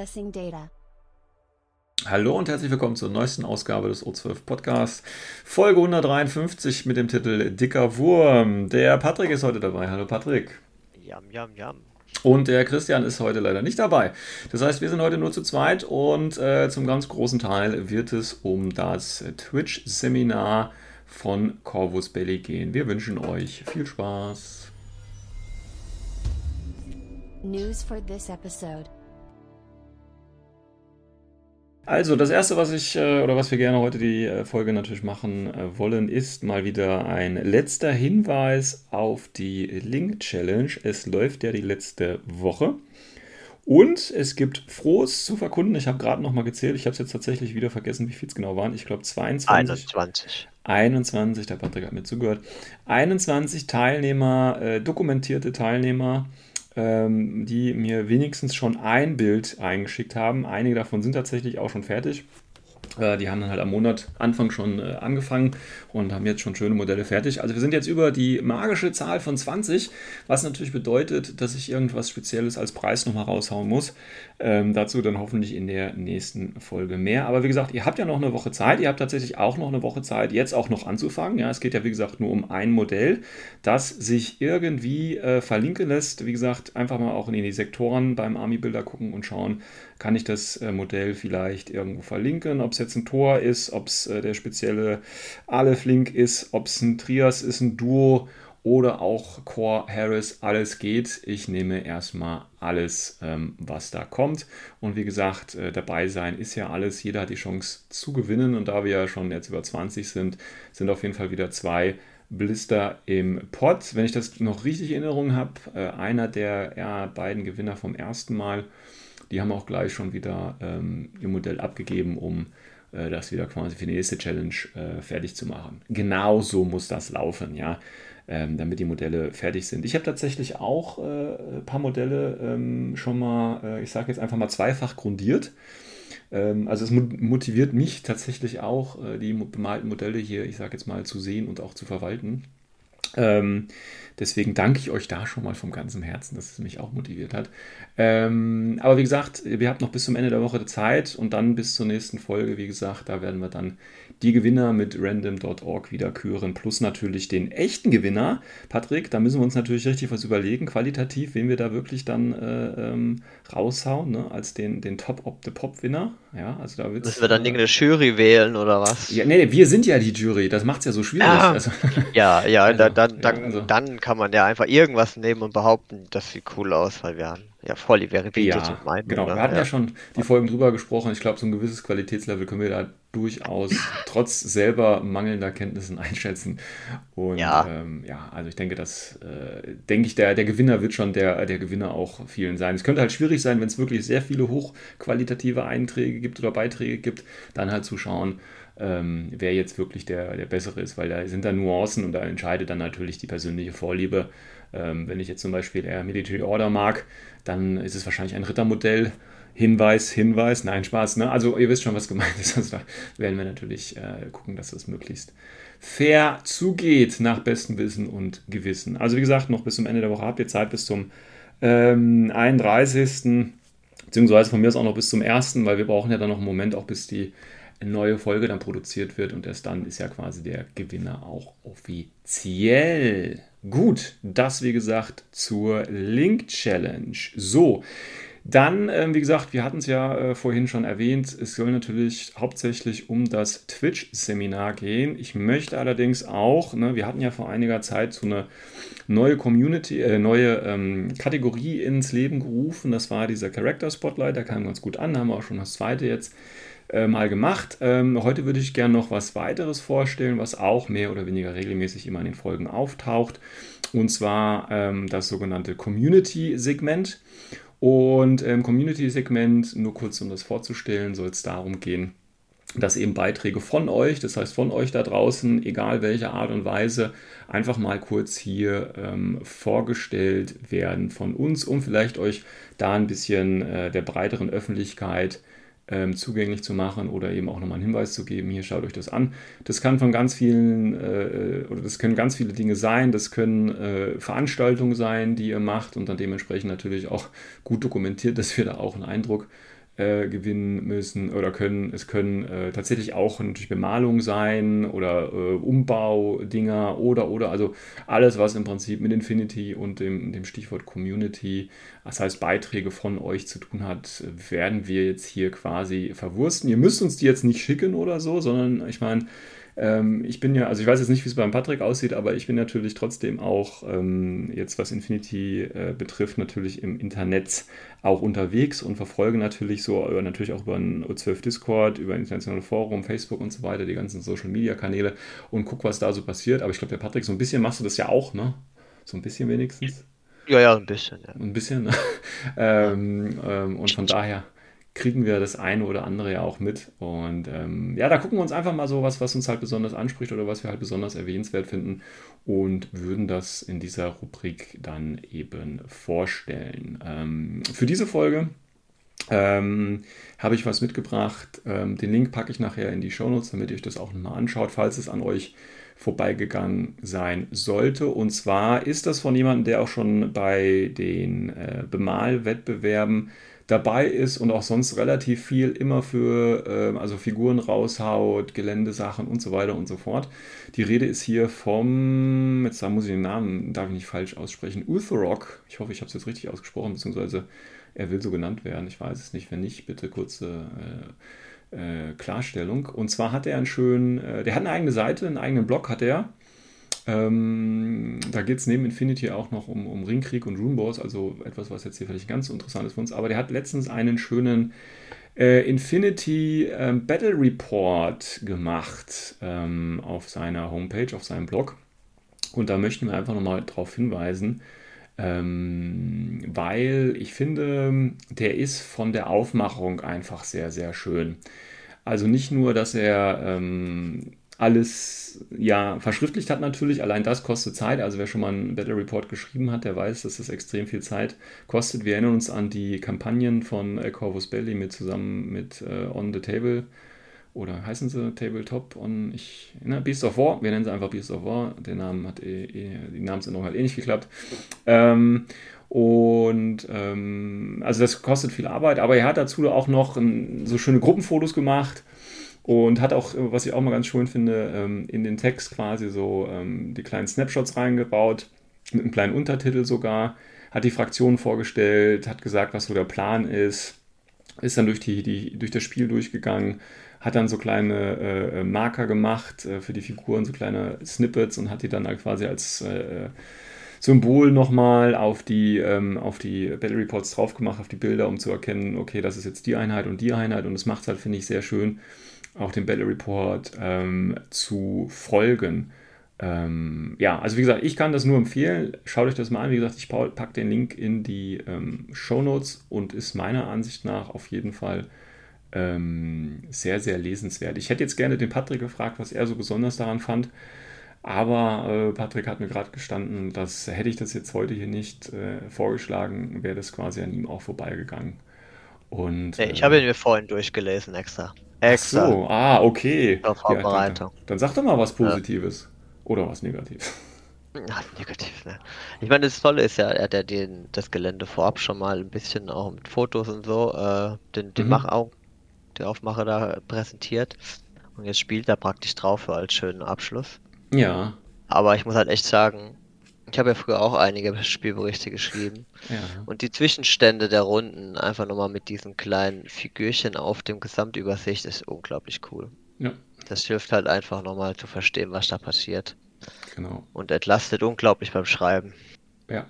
Accessing data. Hallo und herzlich willkommen zur neuesten Ausgabe des O12 Podcasts, Folge 153 mit dem Titel Dicker Wurm. Der Patrick ist heute dabei. Hallo Patrick. Jam, jam, jam. Und der Christian ist heute leider nicht dabei. Das heißt, wir sind heute nur zu zweit und äh, zum ganz großen Teil wird es um das Twitch-Seminar von Corvus Belly gehen. Wir wünschen euch viel Spaß. News for this episode. Also, das erste, was ich äh, oder was wir gerne heute die äh, Folge natürlich machen äh, wollen, ist mal wieder ein letzter Hinweis auf die Link Challenge. Es läuft ja die letzte Woche. Und es gibt Frohes zu verkunden. Ich habe gerade noch mal gezählt. Ich habe es jetzt tatsächlich wieder vergessen, wie viel es genau waren. Ich glaube 22. 21. 21, der Patrick hat mir zugehört. 21 Teilnehmer, äh, dokumentierte Teilnehmer die mir wenigstens schon ein Bild eingeschickt haben. Einige davon sind tatsächlich auch schon fertig. Äh, die haben dann halt am Monat Anfang schon äh, angefangen und haben jetzt schon schöne Modelle fertig. Also wir sind jetzt über die magische Zahl von 20, was natürlich bedeutet, dass ich irgendwas Spezielles als Preis nochmal raushauen muss. Ähm, dazu dann hoffentlich in der nächsten Folge mehr. Aber wie gesagt, ihr habt ja noch eine Woche Zeit. Ihr habt tatsächlich auch noch eine Woche Zeit, jetzt auch noch anzufangen. Ja, es geht ja wie gesagt nur um ein Modell, das sich irgendwie äh, verlinken lässt. Wie gesagt, einfach mal auch in die Sektoren beim Army Builder gucken und schauen, kann ich das äh, Modell vielleicht irgendwo verlinken, ob es jetzt ein Tor ist, ob es äh, der spezielle Aleph-Link ist, ob es ein Trias ist, ein Duo oder auch Core Harris, alles geht. Ich nehme erstmal alles, ähm, was da kommt. Und wie gesagt, äh, dabei sein ist ja alles. Jeder hat die Chance zu gewinnen. Und da wir ja schon jetzt über 20 sind, sind auf jeden Fall wieder zwei Blister im Pot. Wenn ich das noch richtig in Erinnerung habe, äh, einer der ja, beiden Gewinner vom ersten Mal, die haben auch gleich schon wieder ähm, ihr Modell abgegeben, um das wieder quasi für die nächste Challenge äh, fertig zu machen. Genau so muss das laufen, ja ähm, damit die Modelle fertig sind. Ich habe tatsächlich auch äh, ein paar Modelle ähm, schon mal, äh, ich sage jetzt einfach mal zweifach grundiert. Ähm, also es motiviert mich tatsächlich auch, äh, die bemalten Modelle hier, ich sage jetzt mal, zu sehen und auch zu verwalten. Ähm, deswegen danke ich euch da schon mal vom ganzen Herzen, dass es mich auch motiviert hat. Ähm, aber wie gesagt, wir habt noch bis zum Ende der Woche Zeit und dann bis zur nächsten Folge, wie gesagt, da werden wir dann die Gewinner mit random.org wieder küren, plus natürlich den echten Gewinner. Patrick, da müssen wir uns natürlich richtig was überlegen, qualitativ, wen wir da wirklich dann äh, ähm, raushauen, ne? als den, den Top of the Pop-Winner. Ja, also da Müssen wir dann irgendeine Jury wählen oder was? Ja, nee, wir sind ja die Jury, das macht es ja so schwierig. Ah, also, ja, ja, also, dann, dann, ja, also. dann kann man ja einfach irgendwas nehmen und behaupten, das sieht cool aus, weil wir haben ja voll die verifizierte Ja, Meinung. genau. ne? Wir hatten ja. schon die Folgen drüber gesprochen. Ich glaube, so ein gewisses Qualitätslevel können wir da durchaus trotz selber mangelnder Kenntnissen einschätzen. Und Ja. ähm, ja, also ich denke, dass, äh, denke ich, der, der Gewinner wird schon der, der Gewinner auch vielen sein. Es könnte halt schwierig sein, wenn es wirklich sehr viele hochqualitative Einträge gibt oder Beiträge gibt, dann halt zu schauen, ähm, wer jetzt wirklich der, der Bessere ist, weil da sind da Nuancen und da entscheidet dann natürlich die persönliche Vorliebe. Ähm, wenn ich jetzt zum Beispiel eher Military Order mag, dann ist es wahrscheinlich ein Rittermodell. Hinweis, Hinweis, nein, Spaß, ne? Also ihr wisst schon, was gemeint ist. Also da werden wir natürlich äh, gucken, dass das möglichst fair zugeht, nach bestem Wissen und Gewissen. Also wie gesagt, noch bis zum Ende der Woche habt ihr Zeit bis zum ähm, 31. Beziehungsweise von mir aus auch noch bis zum 1., weil wir brauchen ja dann noch einen Moment, auch bis die neue Folge dann produziert wird und erst dann ist ja quasi der Gewinner auch offiziell. Gut, das wie gesagt zur Link Challenge. So, dann, ähm, wie gesagt, wir hatten es ja äh, vorhin schon erwähnt, es soll natürlich hauptsächlich um das Twitch-Seminar gehen. Ich möchte allerdings auch, ne, wir hatten ja vor einiger Zeit so eine neue Community, äh, neue ähm, Kategorie ins Leben gerufen. Das war dieser Character Spotlight, der kam ganz gut an, haben wir auch schon das zweite jetzt äh, mal gemacht. Ähm, heute würde ich gerne noch was weiteres vorstellen, was auch mehr oder weniger regelmäßig immer in den Folgen auftaucht. Und zwar ähm, das sogenannte Community-Segment. Und im Community-Segment, nur kurz um das vorzustellen, soll es darum gehen, dass eben Beiträge von euch, das heißt von euch da draußen, egal welche Art und Weise, einfach mal kurz hier ähm, vorgestellt werden von uns, um vielleicht euch da ein bisschen äh, der breiteren Öffentlichkeit ähm, zugänglich zu machen oder eben auch nochmal einen Hinweis zu geben, hier schaut euch das an. Das kann von ganz vielen äh, oder das können ganz viele Dinge sein, das können äh, Veranstaltungen sein, die ihr macht und dann dementsprechend natürlich auch gut dokumentiert, dass wir da auch einen Eindruck äh, gewinnen müssen oder können. Es können äh, tatsächlich auch natürlich Bemalung sein oder äh, Umbaudinger oder oder also alles, was im Prinzip mit Infinity und dem, dem Stichwort Community, das heißt Beiträge von euch zu tun hat, werden wir jetzt hier quasi verwursten. Ihr müsst uns die jetzt nicht schicken oder so, sondern ich meine, ähm, ich bin ja, also ich weiß jetzt nicht, wie es beim Patrick aussieht, aber ich bin natürlich trotzdem auch ähm, jetzt, was Infinity äh, betrifft, natürlich im Internet auch unterwegs und verfolge natürlich so, äh, natürlich auch über ein O12 Discord, über ein internationales Forum, Facebook und so weiter, die ganzen Social Media Kanäle und gucke, was da so passiert. Aber ich glaube, der Patrick, so ein bisschen machst du das ja auch, ne? So ein bisschen wenigstens. Ja, ja, ein bisschen, ja. Ein bisschen, ne? ähm, ähm, und von daher kriegen wir das eine oder andere ja auch mit. Und ähm, ja, da gucken wir uns einfach mal so was, was uns halt besonders anspricht oder was wir halt besonders erwähnenswert finden und würden das in dieser Rubrik dann eben vorstellen. Ähm, für diese Folge ähm, habe ich was mitgebracht. Ähm, den Link packe ich nachher in die Shownotes, damit ihr euch das auch nochmal anschaut, falls es an euch vorbeigegangen sein sollte. Und zwar ist das von jemandem, der auch schon bei den äh, Bemalwettbewerben dabei ist und auch sonst relativ viel immer für äh, also Figuren raushaut, Geländesachen und so weiter und so fort. Die Rede ist hier vom, jetzt da muss ich den Namen, darf ich nicht falsch aussprechen, Utherok. Ich hoffe, ich habe es jetzt richtig ausgesprochen, beziehungsweise er will so genannt werden. Ich weiß es nicht. Wenn nicht, bitte kurze äh, äh, Klarstellung. Und zwar hat er einen schönen, äh, der hat eine eigene Seite, einen eigenen Blog hat er. Ähm, da geht es neben Infinity auch noch um, um Ringkrieg und Runebows, also etwas, was jetzt hier vielleicht ganz interessant ist für uns. Aber der hat letztens einen schönen äh, Infinity ähm, Battle Report gemacht ähm, auf seiner Homepage, auf seinem Blog. Und da möchten wir einfach nochmal darauf hinweisen, ähm, weil ich finde, der ist von der Aufmachung einfach sehr, sehr schön. Also nicht nur, dass er ähm, alles ja verschriftlicht hat natürlich. Allein das kostet Zeit. Also wer schon mal einen Battle Report geschrieben hat, der weiß, dass das extrem viel Zeit kostet. Wir erinnern uns an die Kampagnen von äh, Corvus Belli mit zusammen mit äh, On the Table oder heißen sie Tabletop on ich ne, Beast of War. Wir nennen sie einfach Beast of War. Der Name hat eh, eh, die Namensänderung hat eh nicht geklappt. Ähm, und ähm, also das kostet viel Arbeit, aber er hat dazu auch noch ein, so schöne Gruppenfotos gemacht und hat auch, was ich auch mal ganz schön finde, ähm, in den Text quasi so ähm, die kleinen Snapshots reingebaut, mit einem kleinen Untertitel sogar, hat die Fraktion vorgestellt, hat gesagt, was so der Plan ist, ist dann durch, die, die, durch das Spiel durchgegangen, hat dann so kleine äh, Marker gemacht äh, für die Figuren, so kleine Snippets und hat die dann halt quasi als äh, Symbol nochmal auf die, ähm, auf die Battle Reports drauf gemacht, auf die Bilder, um zu erkennen, okay, das ist jetzt die Einheit und die Einheit. Und das macht es halt, finde ich, sehr schön auch dem Battle Report ähm, zu folgen. Ähm, ja, also wie gesagt, ich kann das nur empfehlen. Schaut euch das mal an. Wie gesagt, ich packe den Link in die ähm, Show Notes und ist meiner Ansicht nach auf jeden Fall ähm, sehr, sehr lesenswert. Ich hätte jetzt gerne den Patrick gefragt, was er so besonders daran fand. Aber äh, Patrick hat mir gerade gestanden, dass hätte ich das jetzt heute hier nicht äh, vorgeschlagen, wäre das quasi an ihm auch vorbeigegangen. Und, ich habe ihn mir vorhin durchgelesen extra. Extra. Ach so, ah, okay. Zur Vorbereitung. Ja, dann, dann, sag doch mal was Positives. Ja. Oder was Negatives. Ach, negativ, ne? Ich meine, das Tolle ist ja, er hat ja den, das Gelände vorab schon mal ein bisschen auch mit Fotos und so, äh, den, den mhm. Machau, der Aufmacher da präsentiert. Und jetzt spielt er praktisch drauf für als schönen Abschluss. Ja. Aber ich muss halt echt sagen, ich habe ja früher auch einige Spielberichte geschrieben. Ja. Und die Zwischenstände der Runden, einfach nochmal mit diesen kleinen Figürchen auf dem Gesamtübersicht, ist unglaublich cool. Ja. Das hilft halt einfach nochmal zu verstehen, was da passiert. Genau. Und entlastet unglaublich beim Schreiben. Ja.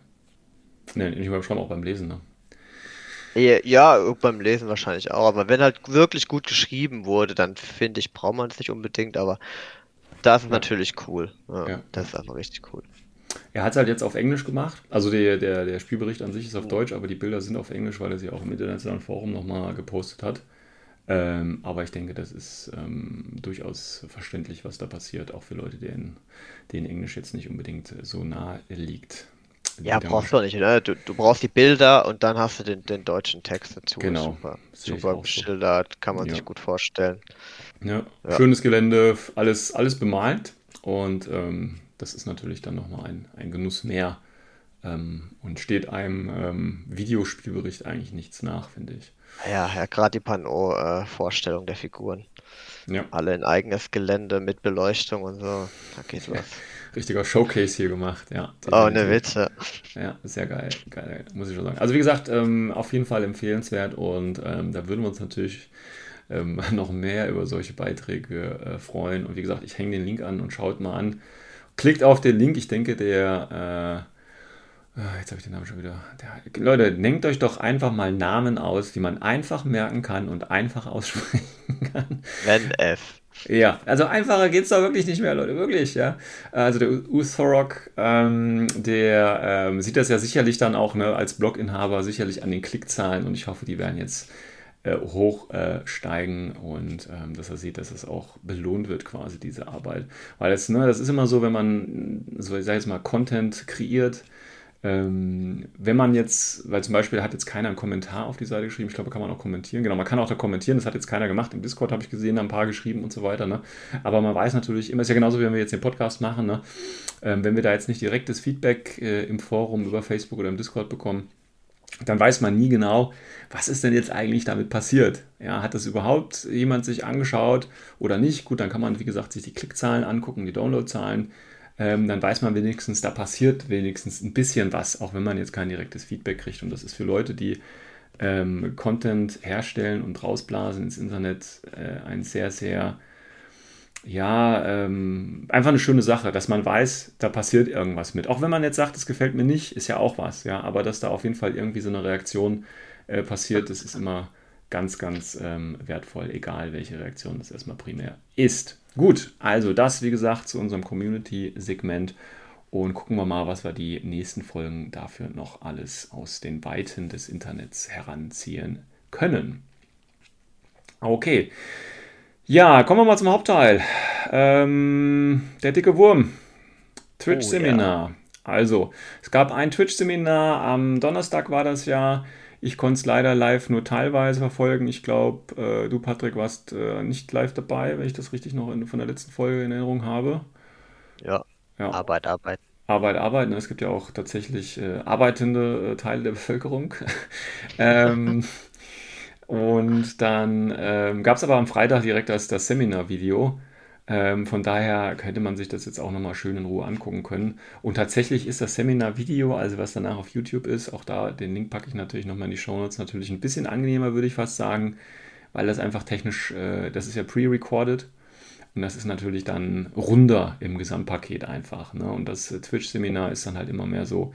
Ne, nicht beim Schreiben, auch beim Lesen, ne? Ja, beim Lesen wahrscheinlich auch. Aber wenn halt wirklich gut geschrieben wurde, dann finde ich, braucht man es nicht unbedingt. Aber das ist ja. natürlich cool. Ja, ja. Das ist einfach richtig cool. Er hat es halt jetzt auf Englisch gemacht. Also der, der, der Spielbericht an sich ist auf Deutsch, aber die Bilder sind auf Englisch, weil er sie auch im internationalen Forum nochmal gepostet hat. Ähm, aber ich denke, das ist ähm, durchaus verständlich, was da passiert, auch für Leute, denen, denen Englisch jetzt nicht unbedingt so nah liegt. Ja, brauchst du nicht. Ne? Du, du brauchst die Bilder und dann hast du den, den deutschen Text dazu. Genau. Super, super beschildert, so. kann man ja. sich gut vorstellen. Ja. ja. schönes Gelände, alles, alles bemalt und ähm, das ist natürlich dann nochmal ein, ein Genuss mehr ähm, und steht einem ähm, Videospielbericht eigentlich nichts nach, finde ich. Ja, ja gerade die Pano-Vorstellung äh, der Figuren. Ja. Alle in eigenes Gelände mit Beleuchtung und so. Da geht was. Richtiger Showcase hier gemacht, ja. Oh, eine Witze. Ja, sehr geil, geil, muss ich schon sagen. Also wie gesagt, ähm, auf jeden Fall empfehlenswert und ähm, da würden wir uns natürlich ähm, noch mehr über solche Beiträge äh, freuen. Und wie gesagt, ich hänge den Link an und schaut mal an. Klickt auf den Link, ich denke, der äh, Ah, jetzt habe ich den Namen schon wieder. Der, Leute, denkt euch doch einfach mal Namen aus, die man einfach merken kann und einfach aussprechen kann. Wenn F. Ja, also einfacher geht es doch wirklich nicht mehr, Leute, wirklich, ja. Also der Uthorok, ähm, der ähm, sieht das ja sicherlich dann auch ne, als Bloginhaber sicherlich an den Klickzahlen und ich hoffe, die werden jetzt äh, hochsteigen äh, und ähm, dass er sieht, dass es auch belohnt wird, quasi diese Arbeit. Weil das, ne, das ist immer so, wenn man, so ich sage jetzt mal, Content kreiert, ähm, wenn man jetzt, weil zum Beispiel hat jetzt keiner einen Kommentar auf die Seite geschrieben, ich glaube, kann man auch kommentieren. Genau, man kann auch da kommentieren, das hat jetzt keiner gemacht. Im Discord habe ich gesehen, ein paar geschrieben und so weiter. Ne? Aber man weiß natürlich immer, ist ja genauso, wie wenn wir jetzt den Podcast machen, ne? ähm, wenn wir da jetzt nicht direktes Feedback äh, im Forum über Facebook oder im Discord bekommen, dann weiß man nie genau, was ist denn jetzt eigentlich damit passiert. Ja, hat das überhaupt jemand sich angeschaut oder nicht? Gut, dann kann man, wie gesagt, sich die Klickzahlen angucken, die Downloadzahlen ähm, dann weiß man wenigstens, da passiert wenigstens ein bisschen was, auch wenn man jetzt kein direktes Feedback kriegt. Und das ist für Leute, die ähm, Content herstellen und rausblasen ins Internet äh, ein sehr, sehr, ja, ähm, einfach eine schöne Sache, dass man weiß, da passiert irgendwas mit. Auch wenn man jetzt sagt, es gefällt mir nicht, ist ja auch was, ja, aber dass da auf jeden Fall irgendwie so eine Reaktion äh, passiert, das ist immer ganz, ganz ähm, wertvoll, egal welche Reaktion das erstmal primär ist. Gut, also das wie gesagt zu unserem Community-Segment und gucken wir mal, was wir die nächsten Folgen dafür noch alles aus den Weiten des Internets heranziehen können. Okay. Ja, kommen wir mal zum Hauptteil. Ähm, der dicke Wurm. Twitch-Seminar. Oh, ja. Also, es gab ein Twitch-Seminar, am Donnerstag war das ja. Ich konnte es leider live nur teilweise verfolgen. Ich glaube, äh, du, Patrick, warst äh, nicht live dabei, wenn ich das richtig noch in, von der letzten Folge in Erinnerung habe. Ja. ja. Arbeit, Arbeit. Arbeit, Arbeit. Ne? Es gibt ja auch tatsächlich äh, arbeitende äh, Teile der Bevölkerung. ähm, und dann ähm, gab es aber am Freitag direkt das, das Seminar-Video. Ähm, von daher könnte man sich das jetzt auch nochmal schön in Ruhe angucken können. Und tatsächlich ist das Seminar-Video, also was danach auf YouTube ist, auch da, den Link packe ich natürlich nochmal in die Show Notes, natürlich ein bisschen angenehmer, würde ich fast sagen, weil das einfach technisch, äh, das ist ja pre-recorded. Und das ist natürlich dann runder im Gesamtpaket einfach. Ne? Und das äh, Twitch-Seminar ist dann halt immer mehr so,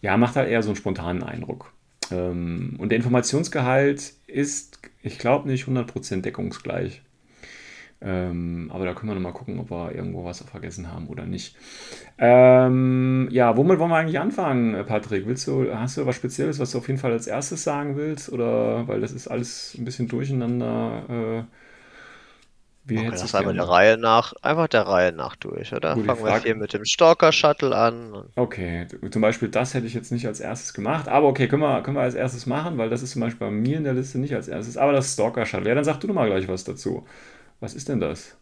ja, macht halt eher so einen spontanen Eindruck. Ähm, und der Informationsgehalt ist, ich glaube, nicht 100% deckungsgleich. Ähm, aber da können wir nochmal gucken, ob wir irgendwo was vergessen haben oder nicht. Ähm, ja, womit wollen wir eigentlich anfangen, Patrick? Willst du, hast du was Spezielles, was du auf jeden Fall als erstes sagen willst? Oder weil das ist alles ein bisschen durcheinander. Äh, wie okay, das einfach der Reihe nach, einfach der Reihe nach durch, oder? Gut, Fangen wir hier mit dem Stalker-Shuttle an. Okay, zum Beispiel das hätte ich jetzt nicht als erstes gemacht, aber okay, können wir, können wir als erstes machen, weil das ist zum Beispiel bei mir in der Liste nicht als erstes, aber das Stalker-Shuttle. Ja, dann sag du doch mal gleich was dazu. Was ist denn das?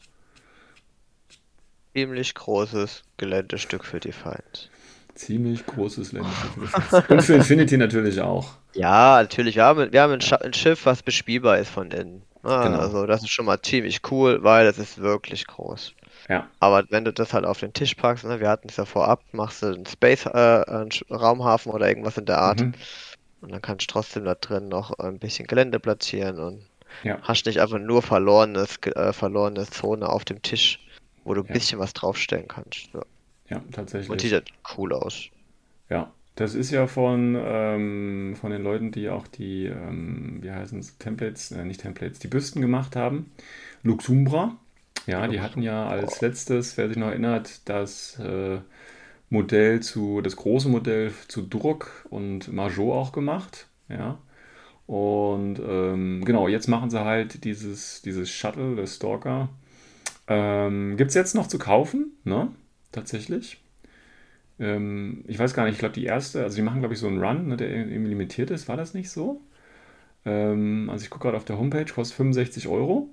Ziemlich großes Geländestück für die Feind. Ziemlich großes Geländestück. Und für Infinity natürlich auch. Ja, natürlich. Wir haben, wir haben ein, ein Schiff, was bespielbar ist von innen. Ah, genau. Also das ist schon mal ziemlich cool, weil es ist wirklich groß. Ja. Aber wenn du das halt auf den Tisch packst, ne, wir hatten es ja vorab, machst du einen Space, äh, einen Raumhafen oder irgendwas in der Art. Mhm. Und dann kannst du trotzdem da drin noch ein bisschen Gelände platzieren und ja. Hast nicht einfach nur verlorenes, äh, verlorene Zone auf dem Tisch, wo du ein ja. bisschen was draufstellen kannst. Ja. ja, tatsächlich. Und sieht halt cool aus. Ja, Das ist ja von, ähm, von den Leuten, die auch die, ähm, wie heißen es, Templates, äh, nicht Templates, die Büsten gemacht haben. Luxumbra. Ja, die hatten ja als letztes, wer sich noch erinnert, das äh, Modell zu, das große Modell zu Druck und Majot auch gemacht. Ja. Und ähm, genau, jetzt machen sie halt dieses, dieses Shuttle, der Stalker. Ähm, Gibt es jetzt noch zu kaufen, ne? Tatsächlich. Ähm, ich weiß gar nicht, ich glaube, die erste, also die machen, glaube ich, so einen Run, ne, der irgendwie limitiert ist. War das nicht so? Ähm, also ich gucke gerade auf der Homepage, kostet 65 Euro.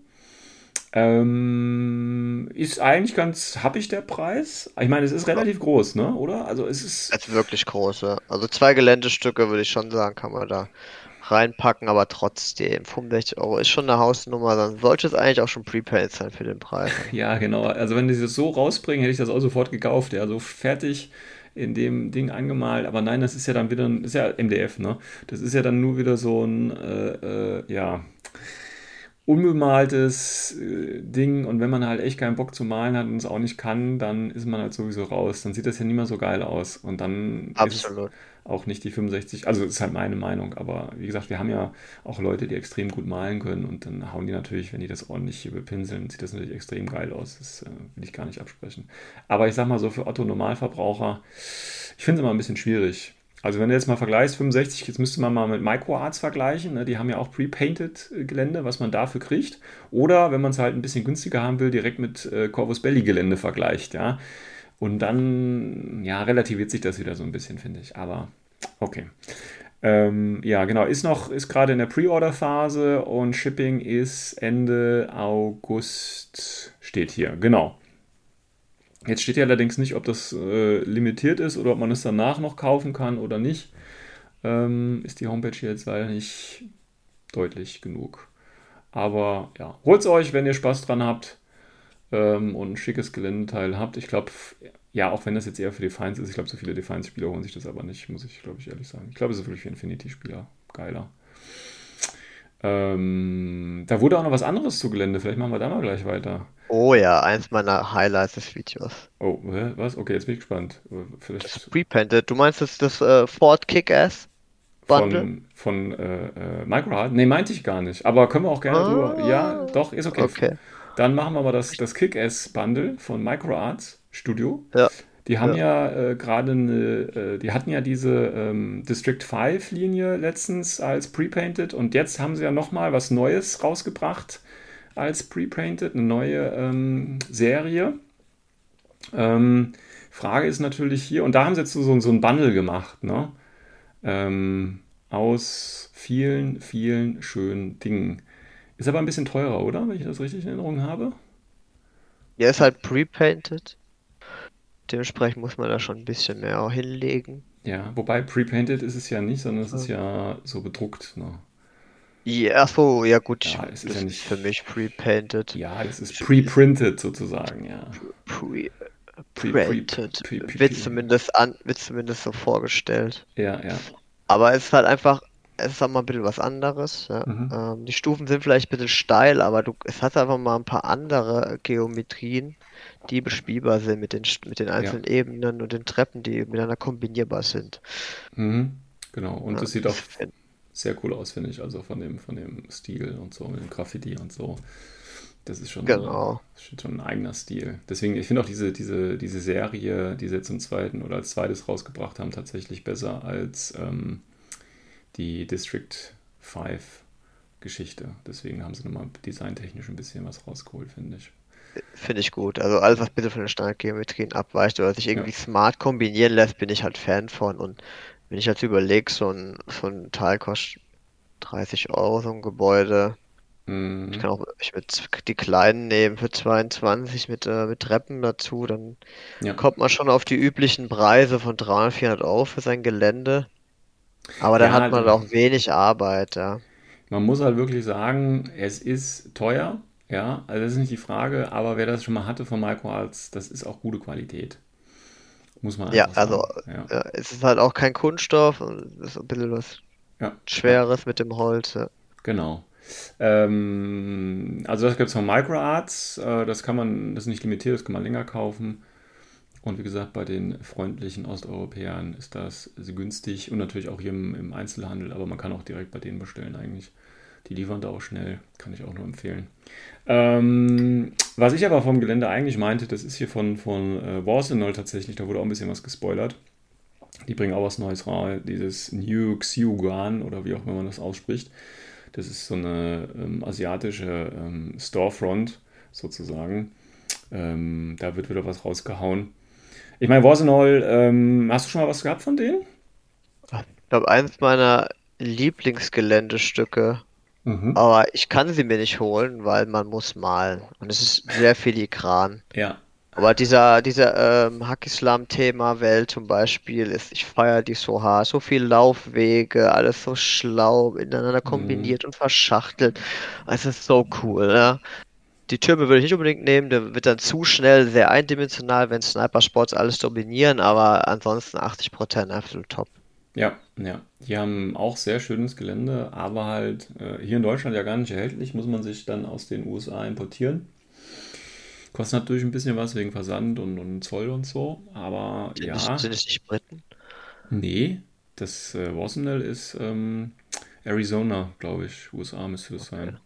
Ähm, ist eigentlich ganz happig der Preis. Ich meine, es ist relativ groß, ne? Oder? Also es ist. Es ist wirklich groß, ja. Also zwei Geländestücke würde ich schon sagen, kann man da reinpacken, aber trotzdem, 65 Euro ist schon eine Hausnummer, dann sollte es eigentlich auch schon Prepaid sein für den Preis. Ja, genau. Also wenn die das so rausbringen, hätte ich das auch sofort gekauft. Ja, so fertig in dem Ding angemalt. Aber nein, das ist ja dann wieder, ein, ist ja MDF, ne? Das ist ja dann nur wieder so ein, äh, äh, ja, unbemaltes äh, Ding und wenn man halt echt keinen Bock zu malen hat und es auch nicht kann, dann ist man halt sowieso raus. Dann sieht das ja nicht mehr so geil aus und dann Absolut. ist auch nicht die 65. Also das ist halt meine Meinung, aber wie gesagt, wir haben ja auch Leute, die extrem gut malen können und dann hauen die natürlich, wenn die das ordentlich hier bepinseln, sieht das natürlich extrem geil aus. Das äh, will ich gar nicht absprechen. Aber ich sag mal so für Otto Normalverbraucher, ich finde es immer ein bisschen schwierig. Also wenn du jetzt mal vergleichst, 65, jetzt müsste man mal mit MicroArts vergleichen. Ne? Die haben ja auch pre-painted äh, Gelände, was man dafür kriegt. Oder wenn man es halt ein bisschen günstiger haben will, direkt mit äh, Corvus Belly Gelände vergleicht. Ja? Und dann, ja, relativiert sich das wieder so ein bisschen, finde ich. Aber okay. Ähm, ja, genau, ist noch, ist gerade in der Pre-Order-Phase und Shipping ist Ende August, steht hier, genau. Jetzt steht ja allerdings nicht, ob das äh, limitiert ist oder ob man es danach noch kaufen kann oder nicht. Ähm, ist die Homepage hier jetzt leider nicht deutlich genug. Aber ja, holt es euch, wenn ihr Spaß dran habt ähm, und ein schickes Geländeteil habt. Ich glaube, ja, auch wenn das jetzt eher für Defiance ist, ich glaube, so viele Defiance-Spieler holen sich das aber nicht, muss ich, glaube ich, ehrlich sagen. Ich glaube, es ist wirklich für Infinity-Spieler geiler. Ähm, da wurde auch noch was anderes zu Gelände. Vielleicht machen wir da mal gleich weiter. Oh ja, eins meiner Highlights des Videos. Oh, was? Okay, jetzt bin ich gespannt. Vielleicht... Das Prepainted. Du meinst das, das äh, Ford Kick-Ass? Bundle? Von, von äh, äh, Microhard? Nee, meinte ich gar nicht. Aber können wir auch gerne ah, drüber. Ja, doch, ist okay. okay. Dann machen wir mal das, das Kick-Ass-Bundle von MicroArts Studio. Ja. Die haben ja, ja äh, gerade eine, äh, die hatten ja diese ähm, District 5 Linie letztens als Prepainted und jetzt haben sie ja nochmal was Neues rausgebracht als Prepainted, eine neue ähm, Serie. Ähm, Frage ist natürlich hier, und da haben sie jetzt so, so ein Bundle gemacht, ne? Ähm, aus vielen, vielen schönen Dingen. Ist aber ein bisschen teurer, oder? Wenn ich das richtig in Erinnerung habe. Ja, ist halt prepainted. Dementsprechend muss man da schon ein bisschen mehr hinlegen. Ja, wobei prepainted ist es ja nicht, sondern es ist ja so bedruckt. Ne? Ja, so, ja gut. Ja, es ist ja nicht für mich prepainted. Ja, das ist pre-printed sozusagen, ja. Pre printed. Wird zumindest an, wird zumindest so vorgestellt. Ja, ja. Aber es ist halt einfach, es ist halt mal ein bisschen was anderes. Ja. Mhm. Ähm, die Stufen sind vielleicht ein bisschen steil, aber du, es hat einfach mal ein paar andere Geometrien, die bespielbar sind mit den, mit den einzelnen Ebenen und den Treppen, die miteinander kombinierbar sind. Mhm. Genau. Und Ja, das sieht auch sehr cool aus, finde ich. Also von dem, von dem Stil und so, mit dem Graffiti und so. Das ist schon, Genau. ist schon ein eigener Stil. Deswegen, ich finde auch diese, diese, diese Serie, die sie jetzt im zweiten oder als zweites rausgebracht haben, tatsächlich besser als ähm, die District 5 Geschichte. Deswegen haben sie nochmal designtechnisch ein bisschen was rausgeholt, finde ich. Finde ich gut. Also alles, was bitte von den Standardgeometrien abweicht oder sich irgendwie smart kombinieren lässt, bin ich halt Fan von. Und wenn ich halt überlege, so ein, so ein Teil kostet 30 Euro, so ein Gebäude. Mhm. Ich kann auch ich mit die kleinen nehmen für 22 mit, äh, mit Treppen dazu. Dann Ja. kommt man schon auf die üblichen Preise von 300, 400 Euro für sein Gelände. Aber dann Ja, hat man du- halt auch wenig Arbeit, ja. Man muss halt wirklich sagen, es ist teuer, ja, also das ist nicht die Frage, aber wer das schon mal hatte von MicroArts, das ist auch gute Qualität. Muss man Ja, einfach also, sagen. Ja, Ja, es ist halt auch kein Kunststoff, es ist ein bisschen was Schweres mit dem Holz. Genau. Ähm, also das gibt es von MicroArts, äh, das kann man, das ist nicht limitiert, das kann man länger kaufen. Und wie gesagt, bei den freundlichen Osteuropäern ist das günstig und natürlich auch hier im, Einzelhandel, aber man kann auch direkt bei denen bestellen eigentlich. Die liefern da auch schnell, kann ich auch nur empfehlen. Ähm, was ich aber vom Gelände eigentlich meinte, das ist hier von, von äh, Warsenol tatsächlich, da wurde auch ein bisschen was gespoilert. Die bringen auch was Neues raus, dieses New Xiuguan oder wie auch immer man das ausspricht. Das ist so eine ähm, asiatische ähm, Storefront sozusagen. Ähm, da wird wieder was rausgehauen. Ich meine, Warsenol, ähm, hast du schon mal was gehabt von denen? Ich glaube, eins meiner Lieblingsgeländestücke. Mhm. Aber ich kann sie mir nicht holen, weil man muss malen. Und es ist sehr filigran. Ja. Aber dieser, dieser ähm, Hackislam-Thema-Welt zum Beispiel ist, ich feiere die so hart. So viele Laufwege, alles so schlau miteinander kombiniert mhm. und verschachtelt. Es ist so cool, ja. Die Türme würde ich nicht unbedingt nehmen, der wird dann zu schnell sehr eindimensional, wenn Sniper-Sports alles dominieren, aber ansonsten 80% absolut top. Ja, ja. Die haben auch sehr schönes Gelände, aber halt äh, hier in Deutschland ja gar nicht erhältlich, muss man sich dann aus den USA importieren. Kostet natürlich ein bisschen was wegen Versand und, und Zoll und so, aber sind ja. Nicht, sind es nicht Briten? Nee, das äh, Wassenel ist ähm, Arizona, glaube ich. USA müsste das okay. sein.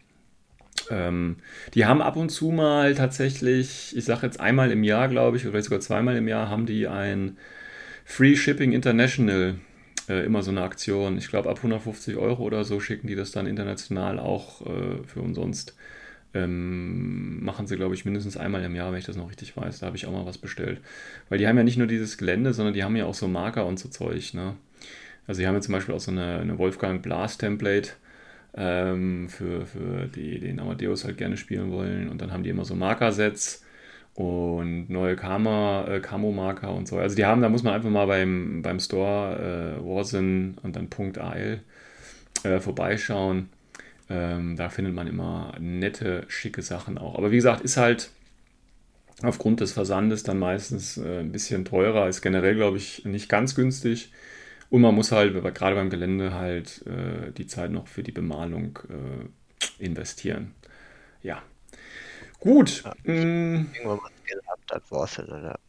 Ähm, die haben ab und zu mal tatsächlich, ich sage jetzt einmal im Jahr, glaube ich, oder sogar zweimal im Jahr, haben die ein Free Shipping International, äh, immer so eine Aktion. Ich glaube, ab 150 Euro oder so schicken die das dann international auch äh, für umsonst. Ähm, machen sie, glaube ich, mindestens einmal im Jahr, wenn ich das noch richtig weiß. Da habe ich auch mal was bestellt. Weil die haben ja nicht nur dieses Gelände, sondern die haben ja auch so Marker und so Zeug. Ne? Also, die haben ja zum Beispiel auch so eine, eine Wolfgang Blas Template ähm, für, für die den Amadeus halt gerne spielen wollen. Und dann haben die immer so Markersets und neue Karma, äh, Camo-Marker und so. Also die haben, da muss man einfach mal beim, beim Store äh, Warzone und dann .al äh, vorbeischauen. Ähm, da findet man immer nette, schicke Sachen auch. Aber wie gesagt, ist halt aufgrund des Versandes dann meistens äh, ein bisschen teurer. Ist generell, glaube ich, nicht ganz günstig. Und man muss halt, gerade beim Gelände, halt äh, die Zeit noch für die Bemalung äh, investieren. Ja. Gut. Ja, mm. Irgendwann mal gehabt hat, Wurzeln, oder?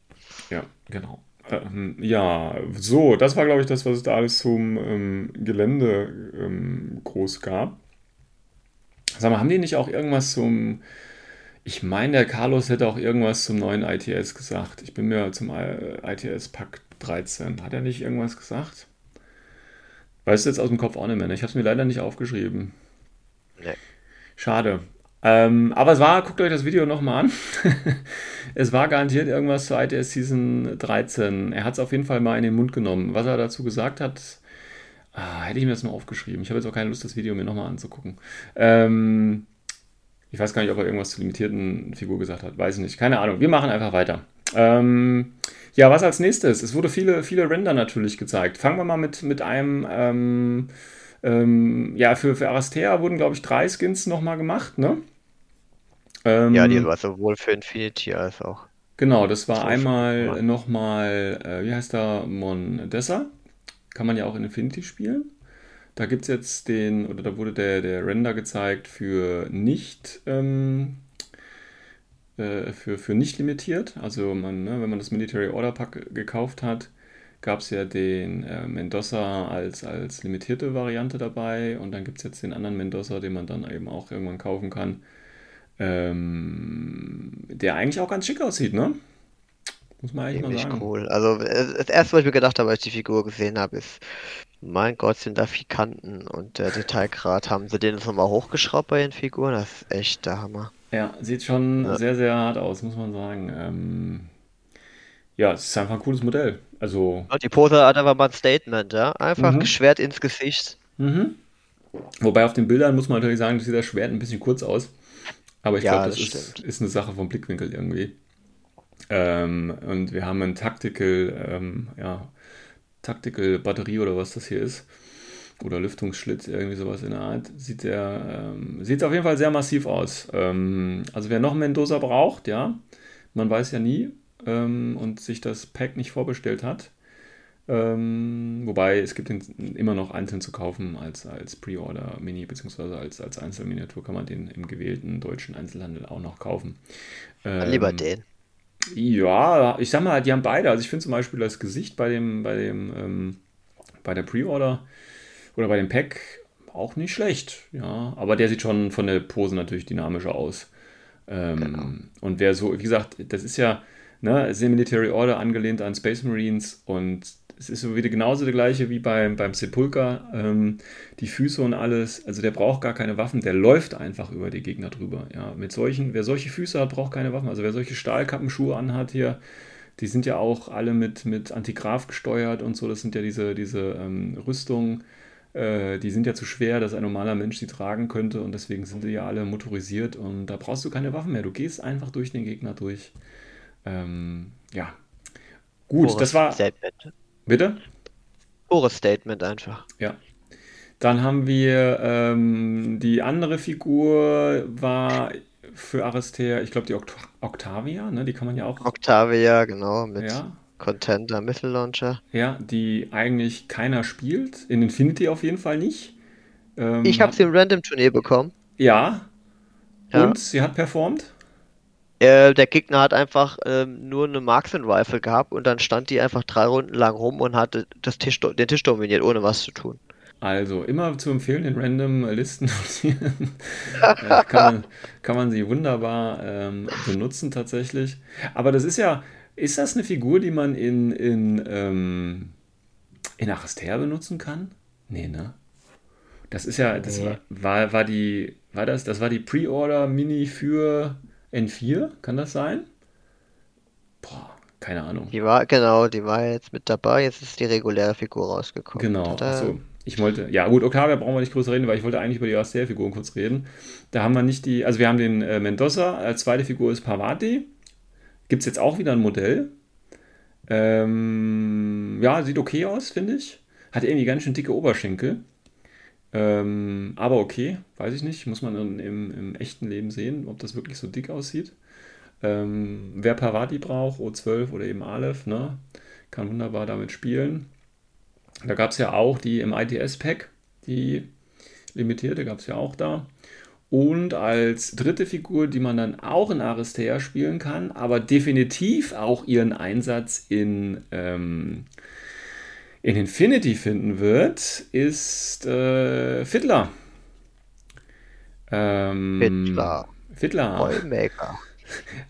Ja, genau. Ähm, ja, so, das war, glaube ich, das, was es da alles zum ähm, Gelände ähm, groß gab. Sag mal, haben die nicht auch irgendwas zum. Ich meine, der Carlos hätte auch irgendwas zum neuen ITS gesagt. Ich bin mir zum ITS Pack 13. Hat er nicht irgendwas gesagt? Weißt du jetzt aus dem Kopf auch nicht mehr. Ne? Ich habe es mir leider nicht aufgeschrieben. Nee. Schade. Ähm, aber es war, guckt euch das Video nochmal an. es war garantiert irgendwas zur ITS Season 13. Er hat es auf jeden Fall mal in den Mund genommen. Was er dazu gesagt hat, ah, hätte ich mir das nur aufgeschrieben. Ich habe jetzt auch keine Lust, das Video mir nochmal anzugucken. Ähm, ich weiß gar nicht, ob er irgendwas zur limitierten Figur gesagt hat. Weiß ich nicht. Keine Ahnung. Wir machen einfach weiter. Ähm, ja, was als nächstes? Es wurde viele, viele Render natürlich gezeigt. Fangen wir mal mit, mit einem, ähm, ähm, ja, für, für Arastea wurden, glaube ich, drei Skins nochmal gemacht, ne? Ähm, ja, die war sowohl für Infinity als auch. Genau, das war einmal nochmal, äh, wie heißt der, Mondessa. Kann man ja auch in Infinity spielen. Da gibt es jetzt den, oder da wurde der, der Render gezeigt für nicht ähm, äh, für, für nicht limitiert. Also man, ne, wenn man das Military Order Pack gekauft hat, gab es ja den äh, Mendoza als, als limitierte Variante dabei und dann gibt es jetzt den anderen Mendoza, den man dann eben auch irgendwann kaufen kann. Ähm, der eigentlich auch ganz schick aussieht, ne? Muss man eigentlich Ziemlich mal sagen. cool. Also das erste, was ich mir gedacht habe, als ich die Figur gesehen habe, ist, mein Gott, sind da viel Kanten und der Detailgrad. Haben sie den jetzt nochmal hochgeschraubt bei den Figuren? Das ist echt der Hammer. Ja, sieht schon ja. sehr, sehr hart aus, muss man sagen. Ähm, ja, es ist einfach ein cooles Modell. Also. Die Pose hat einfach mal ein Statement, ja. Einfach mhm. geschwert ins Gesicht. Mhm. Wobei auf den Bildern muss man natürlich sagen, sieht das Schwert ein bisschen kurz aus. Aber ich ja, glaube, das, das ist, ist, eine Sache vom Blickwinkel irgendwie. Ähm, und wir haben ein Tactical, ähm, ja, Tactical Batterie oder was das hier ist oder Lüftungsschlitz, irgendwie sowas in der Art, sieht der, ähm, sieht auf jeden Fall sehr massiv aus. Ähm, also wer noch Mendoza braucht, ja, man weiß ja nie ähm, und sich das Pack nicht vorbestellt hat, ähm, wobei es gibt ihn immer noch einzeln zu kaufen als, als Pre-Order-Mini, beziehungsweise als, als Einzelminiatur kann man den im gewählten deutschen Einzelhandel auch noch kaufen. Ähm, lieber den. Ja, ich sag mal, die haben beide. Also ich finde zum Beispiel das Gesicht bei dem, bei dem, ähm, bei der Pre-Order oder bei dem Pack auch nicht schlecht. Ja, aber der sieht schon von der Pose natürlich dynamischer aus. Ähm, genau. Und wer so, wie gesagt, das ist ja ne, sehr Military Order angelehnt an Space Marines und es ist so wieder genauso der gleiche wie beim, beim Sepulcher. Ähm, die Füße und alles, also der braucht gar keine Waffen, der läuft einfach über die Gegner drüber. Ja, mit solchen, wer solche Füße hat, braucht keine Waffen. Also wer solche Stahlkappenschuhe anhat hier, die sind ja auch alle mit, mit Antigraf gesteuert und so. Das sind ja diese, diese ähm, Rüstungen, äh, die sind ja zu schwer, dass ein normaler Mensch sie tragen könnte und deswegen sind die ja alle motorisiert und da brauchst du keine Waffen mehr. Du gehst einfach durch den Gegner durch. Ähm, ja. Gut, Pures das war. Statement. Bitte? Pures Statement einfach. Ja. Dann haben wir ähm, die andere Figur war für Aristea, ich glaube die Oct Octavia, ne? Die kann man ja auch. Octavia, genau, mit ja. Contender Missile Launcher. Ja, die eigentlich keiner spielt. In Infinity auf jeden Fall nicht. Ähm, ich habe sie im Random Turnier bekommen. Ja. ja. Und sie hat performt? Äh, der Gegner hat einfach ähm, nur eine Marksman Rifle gehabt und dann stand die einfach drei Runden lang rum und hat das Tisch, den Tisch dominiert, ohne was zu tun. Also immer zu empfehlen, in random Listen kann, man, kann man sie wunderbar ähm, benutzen tatsächlich. Aber das ist ja, ist das eine Figur, die man in, in, ähm, in Aristea benutzen kann? Nee, ne? Das ist ja, das war, war, war die, war das, das war die Pre-Order-Mini für N4, kann das sein? Boah, keine Ahnung. Die war, genau, die war jetzt mit dabei, jetzt ist die reguläre Figur rausgekommen. Genau, achso. Ich wollte, ja gut, Octavia brauchen wir nicht groß reden, weil ich wollte eigentlich über die Aster-Figuren kurz reden. Da haben wir nicht die, also wir haben den äh, Mendoza, als zweite Figur ist Pavati. Gibt es jetzt auch wieder ein Modell. Ähm, ja, sieht okay aus, finde ich. Hat irgendwie ganz schön dicke Oberschenkel. Ähm, aber okay, weiß ich nicht. Muss man im, im, echten Leben sehen, ob das wirklich so dick aussieht. Ähm, wer Pavati braucht, O12 oder eben Aleph, ne, kann wunderbar damit spielen. Da gab es ja auch die im ITS-Pack, die limitierte gab es ja auch da. Und als dritte Figur, die man dann auch in Aristea spielen kann, aber definitiv auch ihren Einsatz in, ähm, in Infinity finden wird, ist äh, Fiddler. Ähm, Fiddler. Fiddler. Toymaker.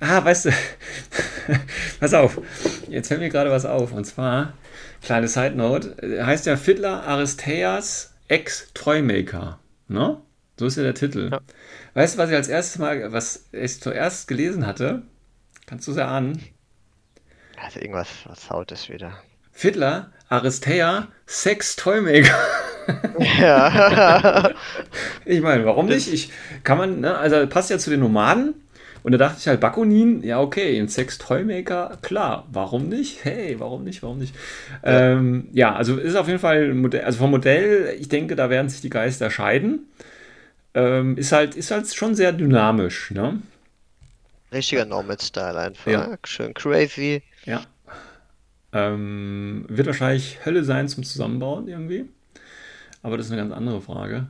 Ah, weißt du, pass auf, jetzt fällt mir gerade was auf. Und zwar, kleine Side Note, heißt ja Fiddler Aristeas Ex-Toymaker. Ne? So ist ja der Titel. Ja. Weißt du, was ich als erstes Mal, was ich zuerst gelesen hatte? Kannst du es erahnen? Also irgendwas, was haut es wieder? Fiddler, Aristea, Sex Toymaker. Ja. ich meine, warum nicht? Ich kann man, ne, also passt ja zu den Nomaden. Und da dachte ich halt, Bakunin, ja, okay, ein Sex-Toymaker, klar, warum nicht? Hey, warum nicht, warum nicht? Ja, ähm, ja also ist auf jeden Fall, Modell, also vom Modell, ich denke, da werden sich die Geister scheiden. Ähm, ist, halt, ist halt schon sehr dynamisch, ne? Richtiger Nomad-Style einfach. Ja. Schön crazy. Ja. Ähm, wird wahrscheinlich Hölle sein zum Zusammenbauen irgendwie. Aber das ist eine ganz andere Frage.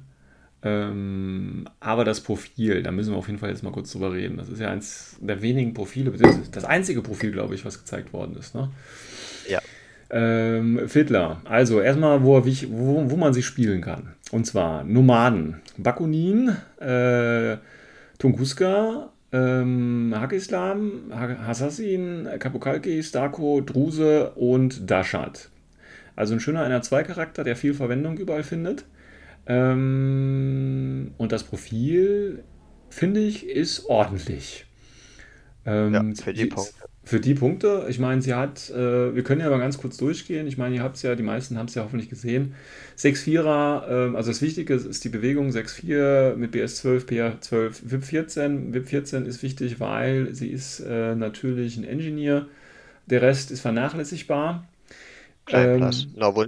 Ähm, aber das Profil, da müssen wir auf jeden Fall jetzt mal kurz drüber reden. Das ist ja eins der wenigen Profile, das einzige Profil, glaube ich, was gezeigt worden ist. Ne? Ja. Ähm, Fiddler. Also erstmal, wo, wo, wo man sie spielen kann. Und zwar Nomaden. Bakunin, äh, Tunguska, ähm, Hakislam, Hassassin, Kapukalki, Starko, Druse und Dashat. Also ein schöner einer 2 Charakter, der viel Verwendung überall findet. Ähm, und das Profil, finde ich, ist ordentlich. Ähm, ja, für die Punkte. Für die Punkte, ich meine, sie hat, äh, wir können ja mal ganz kurz durchgehen. Ich meine, ihr habt es ja, die meisten haben es ja hoffentlich gesehen. 6-4er, äh, also das Wichtige ist die Bewegung 6-4 mit BS12, PR12, VIP 14. VIP 14 ist wichtig, weil sie ist äh, natürlich ein Engineer. Der Rest ist vernachlässigbar. Klein ähm, No, wohl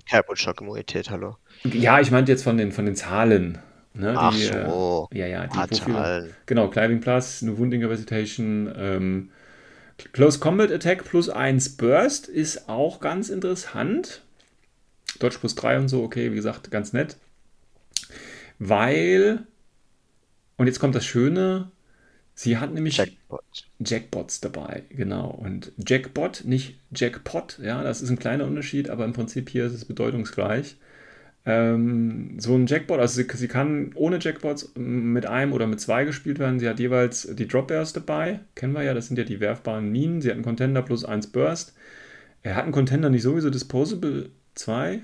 Immunität, hallo. Ja, ich meinte jetzt von den, von den Zahlen. Ne, Ach die, so. Äh, ja, ja, die Profile. Genau, Climbing Plus, eine Wound Incapacitation, ähm, Close Combat Attack plus 1 Burst ist auch ganz interessant. Dodge plus 3 und so, okay, wie gesagt, ganz nett. Weil, und jetzt kommt das Schöne, Sie hat nämlich Jackpot. Jackbots dabei, genau. Und Jackbot, nicht Jackpot, ja, das ist ein kleiner Unterschied, aber im Prinzip hier ist es bedeutungsgleich. Ähm, so ein Jackpot, also sie, sie, kann ohne Jackpots mit einem oder mit zwei gespielt werden. Sie hat jeweils die Drop Bears dabei, kennen wir ja, das sind ja die werfbaren Minen. Sie hat einen Contender plus 1 Burst. Er hat einen Contender nicht sowieso Disposable 2?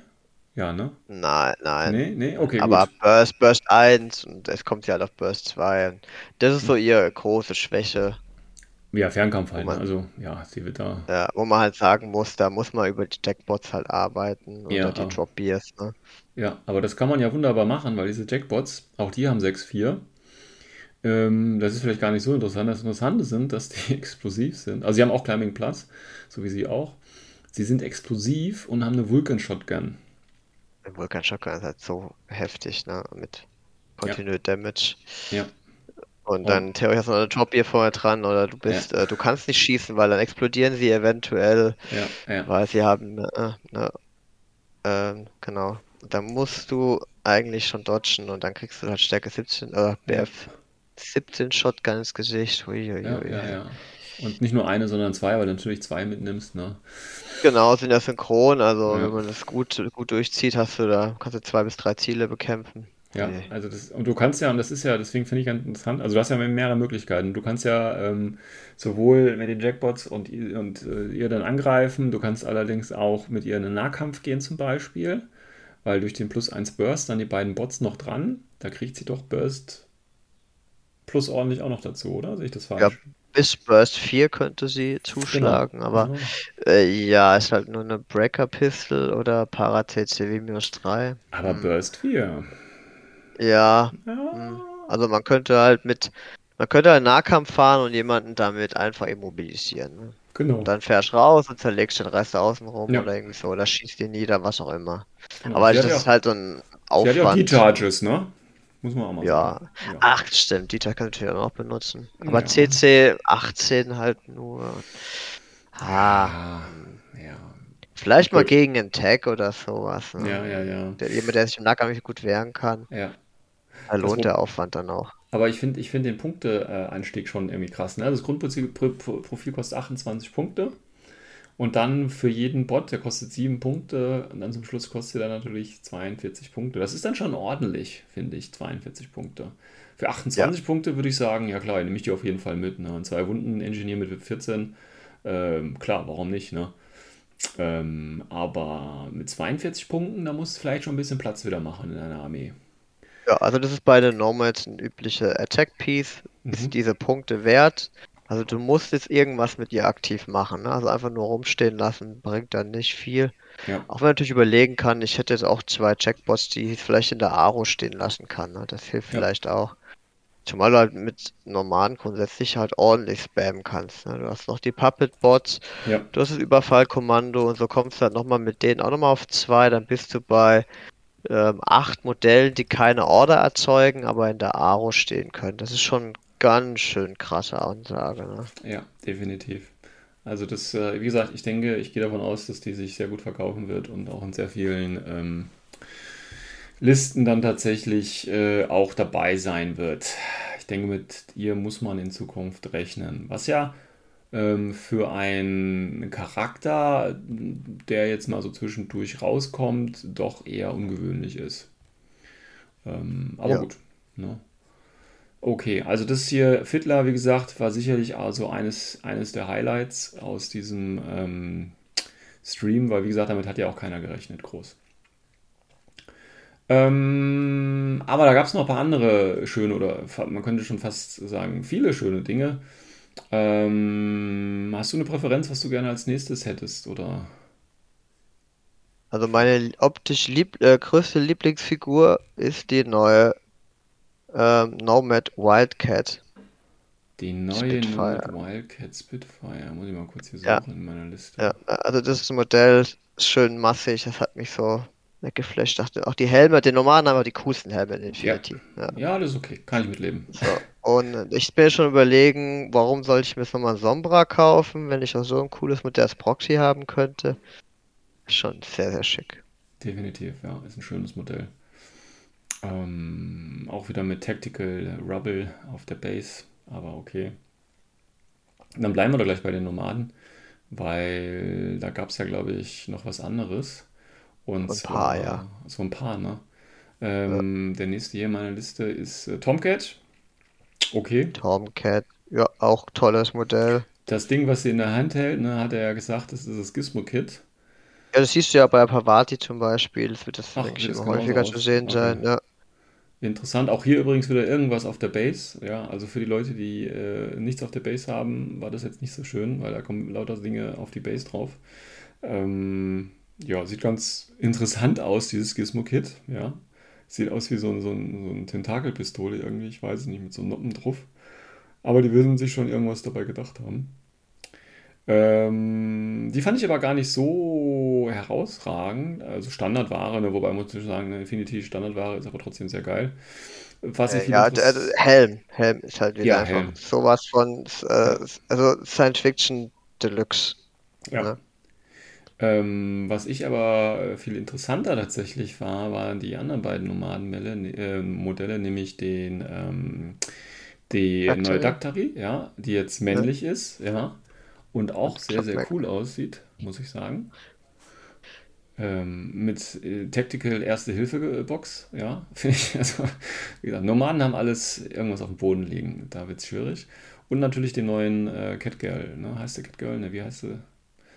Ja, ne? Nein, nein. Nee, nee, okay, Aber gut. Burst, Burst 1 und es kommt ja halt auf Burst 2. Das ist so ihre große Schwäche. Ja, Fernkampf halt. Wo man- ne? Also, ja, sie wird da. Ja, wo man halt sagen muss, da muss man über die Jackpots halt arbeiten oder Ja, die aber- Drop Beers, ne? Ja, aber das kann man ja wunderbar machen, weil diese Jackbots, auch die haben 6-4. Ähm, das ist vielleicht gar nicht so interessant. Das Interessante sind, dass die explosiv sind. Also sie haben auch Climbing Plus, so wie sie auch. Sie sind explosiv und haben eine Vulcan Shotgun. Der Vulkan Shotgun ist halt so heftig, ne? Mit Continued Damage. Ja, Und Oh. dann theoretisch hast du noch eine Drop Beer vorher dran oder du bist, äh, du kannst nicht schießen, weil dann explodieren sie eventuell, ja, ja. weil sie haben, äh, ne, ähm, genau. Dann musst du eigentlich schon dodgen und dann kriegst du halt Stärke 17 oder BF 17 Shotgun ins Gesicht. Hui, Ja, ja, ja. Und nicht nur eine, sondern zwei, weil du natürlich zwei mitnimmst, ne? Genau, sind ja synchron, also Ja. wenn man das gut, gut durchzieht, hast du da, kannst du zwei bis drei Ziele bekämpfen. Ja, Nee. also das, und du kannst ja, und das ist ja, deswegen finde ich ganz interessant, also du hast ja mehrere Möglichkeiten. Du kannst ja ähm, sowohl mit den Jackbots und, und äh, ihr dann angreifen, du kannst allerdings auch mit ihr in den Nahkampf gehen zum Beispiel, weil durch den plus 1 Burst dann die beiden Bots noch dran, da kriegt sie doch Burst plus ordentlich auch noch dazu, oder? Sehe ich das falsch? Ja, bis Burst 4 könnte sie zuschlagen, Genau. aber Genau. äh, ja, ist halt nur eine Breaker Pistol oder Para TCW-3. Aber Burst 4. Ja, Ja. also man könnte halt mit, man könnte halt Nahkampf fahren und jemanden damit einfach immobilisieren. Ne? Genau. Und dann fährst du raus und zerlegst den Rest außen rum Ja. oder irgendwie so, oder schießt ihn nieder, was auch immer. Genau. Aber das ja ist auch- halt so ein hat ja auch die Aufwand. Charges, ne? Muss man auch mal Ja. sagen. Ja. Ach, stimmt, Dieter kann natürlich auch noch benutzen. Aber Ja. CC 18 halt nur. Ah, ja. vielleicht mal gegen einen Tag oder sowas. Ne? Ja, ja, ja. Der, jemand, der sich im nicht gut wehren kann, Ja. da lohnt der Aufwand dann auch. Aber ich finde ich find den Punkteanstieg schon irgendwie krass. Ne? Das Grundprofil Pro- Profil kostet 28 Punkte. Und dann für jeden Bot, der kostet 7 Punkte. Und dann zum Schluss kostet er natürlich 42 Punkte. Das ist dann schon ordentlich, finde ich, 42 Punkte. Für 28 Punkte würde ich sagen, ja klar, nehme ich die auf jeden Fall mit. Ne? Und zwei Wunden, Engineer mit VIP 14, ähm, klar, warum nicht, ne? Ähm, aber mit 42 Punkten, da muss vielleicht schon ein bisschen Platz wieder machen in einer Armee. Ja, also das ist bei den Nomads ein üblicher Attack Piece. Mhm. Ist diese Punkte wert? Also du musst jetzt irgendwas mit ihr aktiv machen. Ne? Also einfach nur rumstehen lassen bringt dann nicht viel. Ja. Auch wenn man natürlich überlegen kann, ich hätte jetzt auch zwei Checkbots, die ich vielleicht in der Aro stehen lassen kann. Ne? Das hilft Ja. vielleicht auch. Zumal du halt mit normalen grundsätzlich halt ordentlich spammen kannst. Ne? Du hast noch die Puppet-Bots, Ja. du hast das Überfallkommando und so kommst du halt nochmal mit denen auch nochmal auf zwei, dann bist du bei ähm, acht Modellen, die keine Order erzeugen, aber in der Aro stehen können. Das ist schon ganz schön krasse Ansage. Ne? Ja, definitiv. Also das, äh, wie gesagt, ich denke, ich gehe davon aus, dass die sich sehr gut verkaufen wird und auch in sehr vielen ähm, Listen dann tatsächlich äh, auch dabei sein wird. Ich denke, mit ihr muss man in Zukunft rechnen. Was ja für einen Charakter, der jetzt mal so zwischendurch rauskommt, doch eher ungewöhnlich ist. Ähm, aber Ja. gut. Ne? Okay, also das hier, Fiddler, wie gesagt, war sicherlich also eines, eines der Highlights aus diesem ähm, Stream, weil wie gesagt, damit hat ja auch keiner gerechnet, groß. Ähm, aber da gab es noch ein paar andere schöne oder man könnte schon fast sagen, viele schöne Dinge. Ähm, hast du eine Präferenz, was du gerne als nächstes hättest, oder? Also meine optisch lieb äh, größte Lieblingsfigur ist die neue ähm, Nomad Wildcat. Die neue Spitfire. Nomad Wildcat Spitfire. Muss ich mal kurz hier Ja. suchen in meiner Liste. Ja, also das Modell ist schön massig, das hat mich so weggeflasht. Dachte, auch die Helme, die normalen haben aber die coolsten Helme in Infinity. Ja. Ja, das ist okay. Kann ich mitleben. So. Und ich bin schon überlegen, warum sollte ich mir jetzt nochmal ein Sombra kaufen, wenn ich auch so ein cooles Modell als Proxy haben könnte. Schon sehr, sehr schick. Definitiv, ja. Ist ein schönes Modell. Ähm, auch wieder mit Tactical Rubble auf der Base. aber okay. Dann bleiben wir doch gleich bei den Nomaden, weil da gab es ja, glaube ich, noch was anderes. Und Ein paar, zwar, ja. So ein paar, ne? Ähm, Der nächste hier in meiner Liste ist äh, Tomcat. Okay. Tomcat, ja, auch tolles Modell. Das Ding, was sie in der Hand hält, ne, hat er ja gesagt, das ist das Gizmo-Kit. Ja, das siehst du ja bei Pavati zum Beispiel. Das wird das, Ach, denke immer häufiger aus? zu sehen Okay. sein. Ja. Interessant. Auch hier übrigens wieder irgendwas auf der Base. Ja, also für die Leute, die äh, nichts auf der Base haben, war das jetzt nicht so schön, weil da kommen lauter Dinge auf die Base drauf. Ähm, ja, sieht ganz interessant aus, dieses Gizmo-Kit. Ja, sieht aus wie so, ein- so, so eine Tentakelpistole irgendwie, ich weiß es nicht, mit so Noppen drauf. Aber die werden sich schon irgendwas dabei gedacht haben. Ähm, die fand ich aber gar nicht so herausragend. Also Standardware, ne? wobei muss ich sagen, eine Infinity Standardware ist aber trotzdem sehr geil. Was ich Äh, ja, der, der Helm. Helm ist halt wieder Ja, einfach Helm. sowas von, äh, also Science Fiction Deluxe. Ja. Ne? Ähm, was ich aber äh, viel interessanter tatsächlich war, waren die anderen beiden Nomadenmodelle, äh, Modelle, nämlich den ähm, die Daktari. neue Daktari, ja, die jetzt männlich ist, ja, und auch Und sehr, sehr cool aussieht, muss ich sagen. Ähm, mit äh, Tactical Erste-Hilfe-Box, ja, finde ich. Also, wie gesagt, Nomaden haben alles irgendwas auf dem Boden liegen, da wird es schwierig. Und natürlich den neuen äh, Catgirl, ne? Heißt der Catgirl? Ne, wie heißt sie?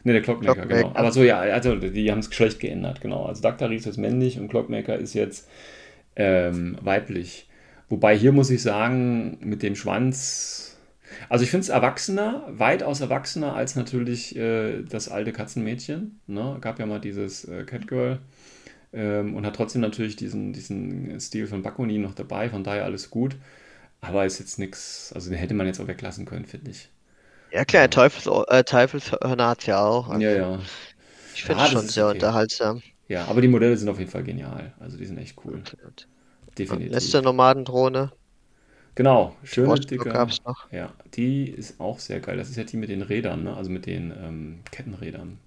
Ne, der Clockmaker, Clockmaker. genau. Aber so, ja, also die haben das Geschlecht geändert, genau. Also Daktari ist jetzt männlich und Clockmaker ist jetzt ähm, weiblich. Wobei hier muss ich sagen, mit dem Schwanz, also ich finde es erwachsener, weitaus erwachsener als natürlich äh, das alte Katzenmädchen. Ne? Gab ja mal dieses äh, Catgirl ähm, und hat trotzdem natürlich diesen, diesen Stil von Bakunin noch dabei, von daher alles gut. Aber ist jetzt nichts, also den hätte man jetzt auch weglassen können, finde ich. Ja, klar, Teufels, äh, Teufelshörner hat's ja auch. Also Ja, ja. Ich finde Ja, es das schon sehr okay. unterhaltsam. Ja, aber die Modelle sind auf jeden Fall genial. Also die sind echt cool. Absolut. Definitiv. Letzte Nomadendrohne. Genau, schöne, dicke. gab's noch. Ja, die ist auch sehr geil. Das ist ja die mit den Rädern, ne? Also mit den ähm, Kettenrädern.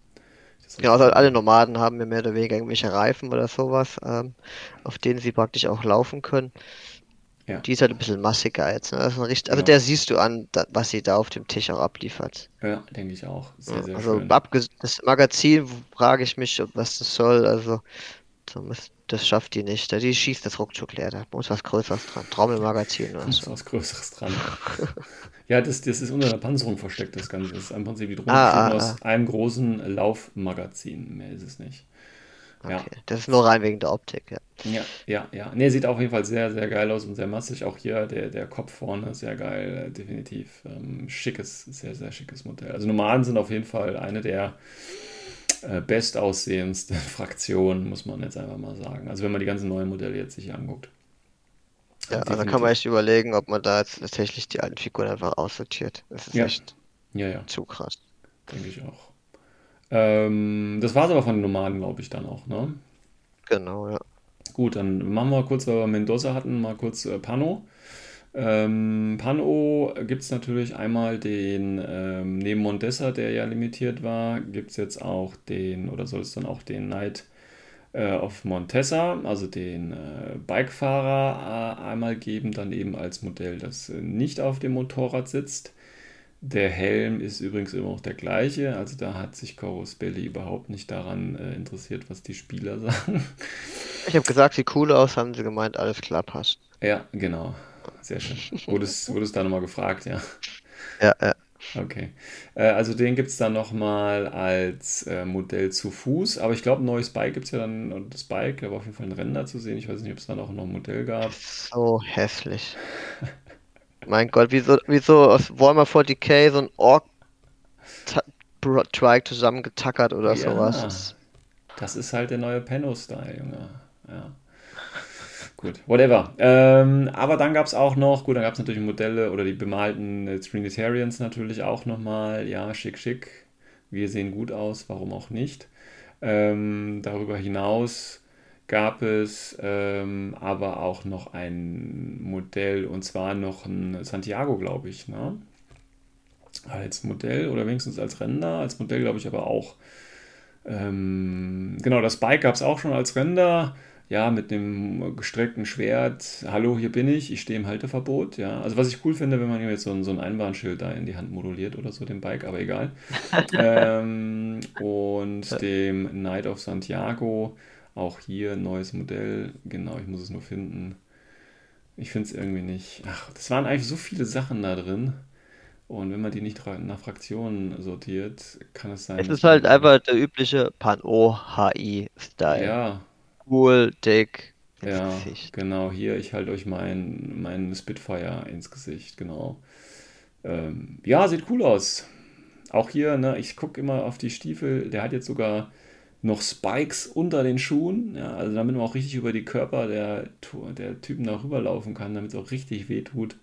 Genau, also alle. Nomaden haben ja mehr oder weniger irgendwelche Reifen oder sowas, ähm, auf denen sie praktisch auch laufen können. Ja. Die ist halt ein bisschen massiger jetzt. Ne? Richtig, also Ja. der siehst du an, was sie da auf dem Tisch auch abliefert. Ja, denke ich auch. Sehr, sehr also das Magazin frage ich mich, was das soll. Also so muss- das schafft die nicht. Die schießt das ruckzuck leer. Da muss was Größeres dran. Trommelmagazin oder Da so. was Größeres dran. Ja, das, das ist unter der Panzerung versteckt, das Ganze. Das ist im Prinzip die Drohne Ah, besteht ah, aus einem großen Laufmagazin. Mehr ist es nicht. Ja. Okay. Das ist nur rein wegen der Optik, ja. Ja, ja, ja. Nee, sieht auf jeden Fall sehr, sehr geil aus und sehr massig. Auch hier der, der Kopf vorne, sehr geil, äh, definitiv. Ähm, schickes, sehr, sehr schickes Modell. Also Nomaden sind auf jeden Fall eine der äh, bestaussehendsten Fraktionen, muss man jetzt einfach mal sagen. Also wenn man die ganzen neuen Modelle jetzt sich anguckt. Ja, also da kann Definitiv. man echt überlegen, ob man da jetzt tatsächlich die alten Figuren einfach aussortiert. Das ist Ja. echt Ja, ja, zu krass. denke ich auch. Ähm, das war es aber von den Nomaden, glaube ich, dann auch, ne? Genau, ja. Gut, dann machen wir kurz, weil wir Mendoza hatten, mal kurz äh, Pano. Ähm, Pano gibt es natürlich einmal den, ähm, neben Mondessa, der ja limitiert war, gibt es jetzt auch den, oder soll es dann auch den Knight äh, of Montesa, also den äh, Bikefahrer äh, einmal geben, dann eben als Modell, das äh, nicht auf dem Motorrad sitzt. Der Helm ist übrigens immer noch der gleiche, also da hat sich Corus Belli überhaupt nicht daran äh, interessiert, was die Spieler sagen. Ich habe gesagt, sieht cool aus, haben sie gemeint, alles klar passt. Ja, genau. Sehr schön. Wurdest, wurdest da nochmal gefragt, ja. Ja, ja. Okay. Äh, also den gibt es dann nochmal als äh, Modell zu Fuß, aber ich glaube, ein neues Bike gibt es ja dann, und das Bike, da war auf jeden Fall ein Render zu sehen. Ich weiß nicht, ob es da noch, noch ein Modell gab. So hässlich. Mein Gott, wieso, wieso aus Warhammer 40k so ein Ork Trike zusammengetackert oder sowas? Ja, Das- das ist halt der neue Penno-Style, Junge. Ja. Gut, whatever. Ähm, aber dann gab es auch noch, gut, dann gab es natürlich Modelle oder die bemalten äh, Trinitarians natürlich auch nochmal. Ja, schick, schick. Wir sehen gut aus, warum auch nicht. Ähm, darüber hinaus gab es ähm, aber auch noch ein Modell und zwar noch ein Santiago, glaube ich, ne? Als Modell oder wenigstens als Render, als Modell glaube ich aber auch. Ähm, genau, das Bike gab es auch schon als Render. ja, mit einem gestreckten Schwert, hallo, hier bin ich, ich stehe im Halteverbot, ja. Also was ich cool finde, wenn man ihm jetzt so ein, so ein Einbahnschild da in die Hand moduliert oder so, dem Bike, aber egal. ähm, und dem Knight of Santiago, auch hier neues Modell, genau, ich muss es nur finden. Ich finde es irgendwie nicht. Ach, das waren eigentlich so viele Sachen da drin. Und wenn man die nicht nach Fraktionen sortiert, kann es sein. Es ist halt einfach der übliche Pan-O-HI-Style. Ja, Cool, dick, ins Ja, Gesicht. genau, hier, ich halte euch meinen mein Spitfire ins Gesicht, genau. Ähm, ja, sieht cool aus. Auch hier, ne, ich gucke immer auf die Stiefel, der hat jetzt sogar noch Spikes unter den Schuhen, ja, also damit man auch richtig über die Körper der, der Typen da rüberlaufen kann, damit es auch richtig weh tut.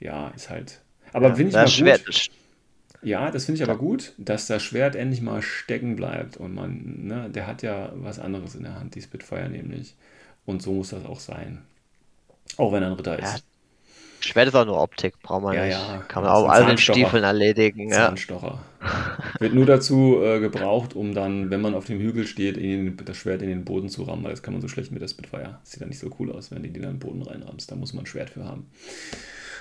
Ja, ist halt. Aber Ja, finde ich das mal Schwert gut. Ja, das finde ich aber gut, dass das Schwert endlich mal stecken bleibt und man, ne, der hat ja was anderes in der Hand, die Spitfire nämlich. Und so muss das auch sein. Auch wenn er ein Ritter Ja, ist. Schwert ist auch nur Optik, braucht man Ja, nicht. ja, Kann man das auch all den. Stiefeln erledigen, ja. Zahnstocher. Wird nur dazu äh, gebraucht, um dann, wenn man auf dem Hügel steht, den, das Schwert in den Boden zu rammen, weil das kann man so schlecht mit der Spitfire. Sieht dann nicht so cool aus, wenn du die dann in den Boden reinrammst. Da muss man ein Schwert für haben.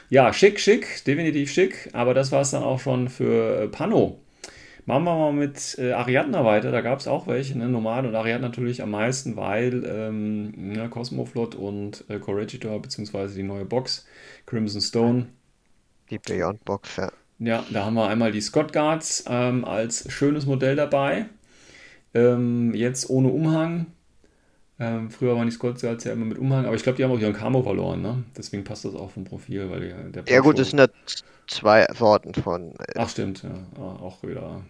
Ja, schick, schick, definitiv schick, aber das war es dann auch schon für äh, Pano. Machen wir mal mit äh, Ariadna weiter. Da gab es auch welche, ne? Nomad und Ariadna natürlich am meisten, weil ähm, ja, Cosmoflot und äh, Corregidor, beziehungsweise die neue Box, Crimson Stone, Die Beyond Box, ja. ja, da haben wir einmal die Scott Guards ähm, als schönes Modell dabei. Ähm, jetzt ohne Umhang. Ähm, früher waren die Scott Guards ja immer mit Umhang, aber ich glaube, die haben auch ihren Camo verloren, ne? Deswegen passt das auch vom Profil, weil der, der Ja gut, es sind ja zwei Sorten von. äh, Ach, stimmt, ja. Ah, Auch wieder.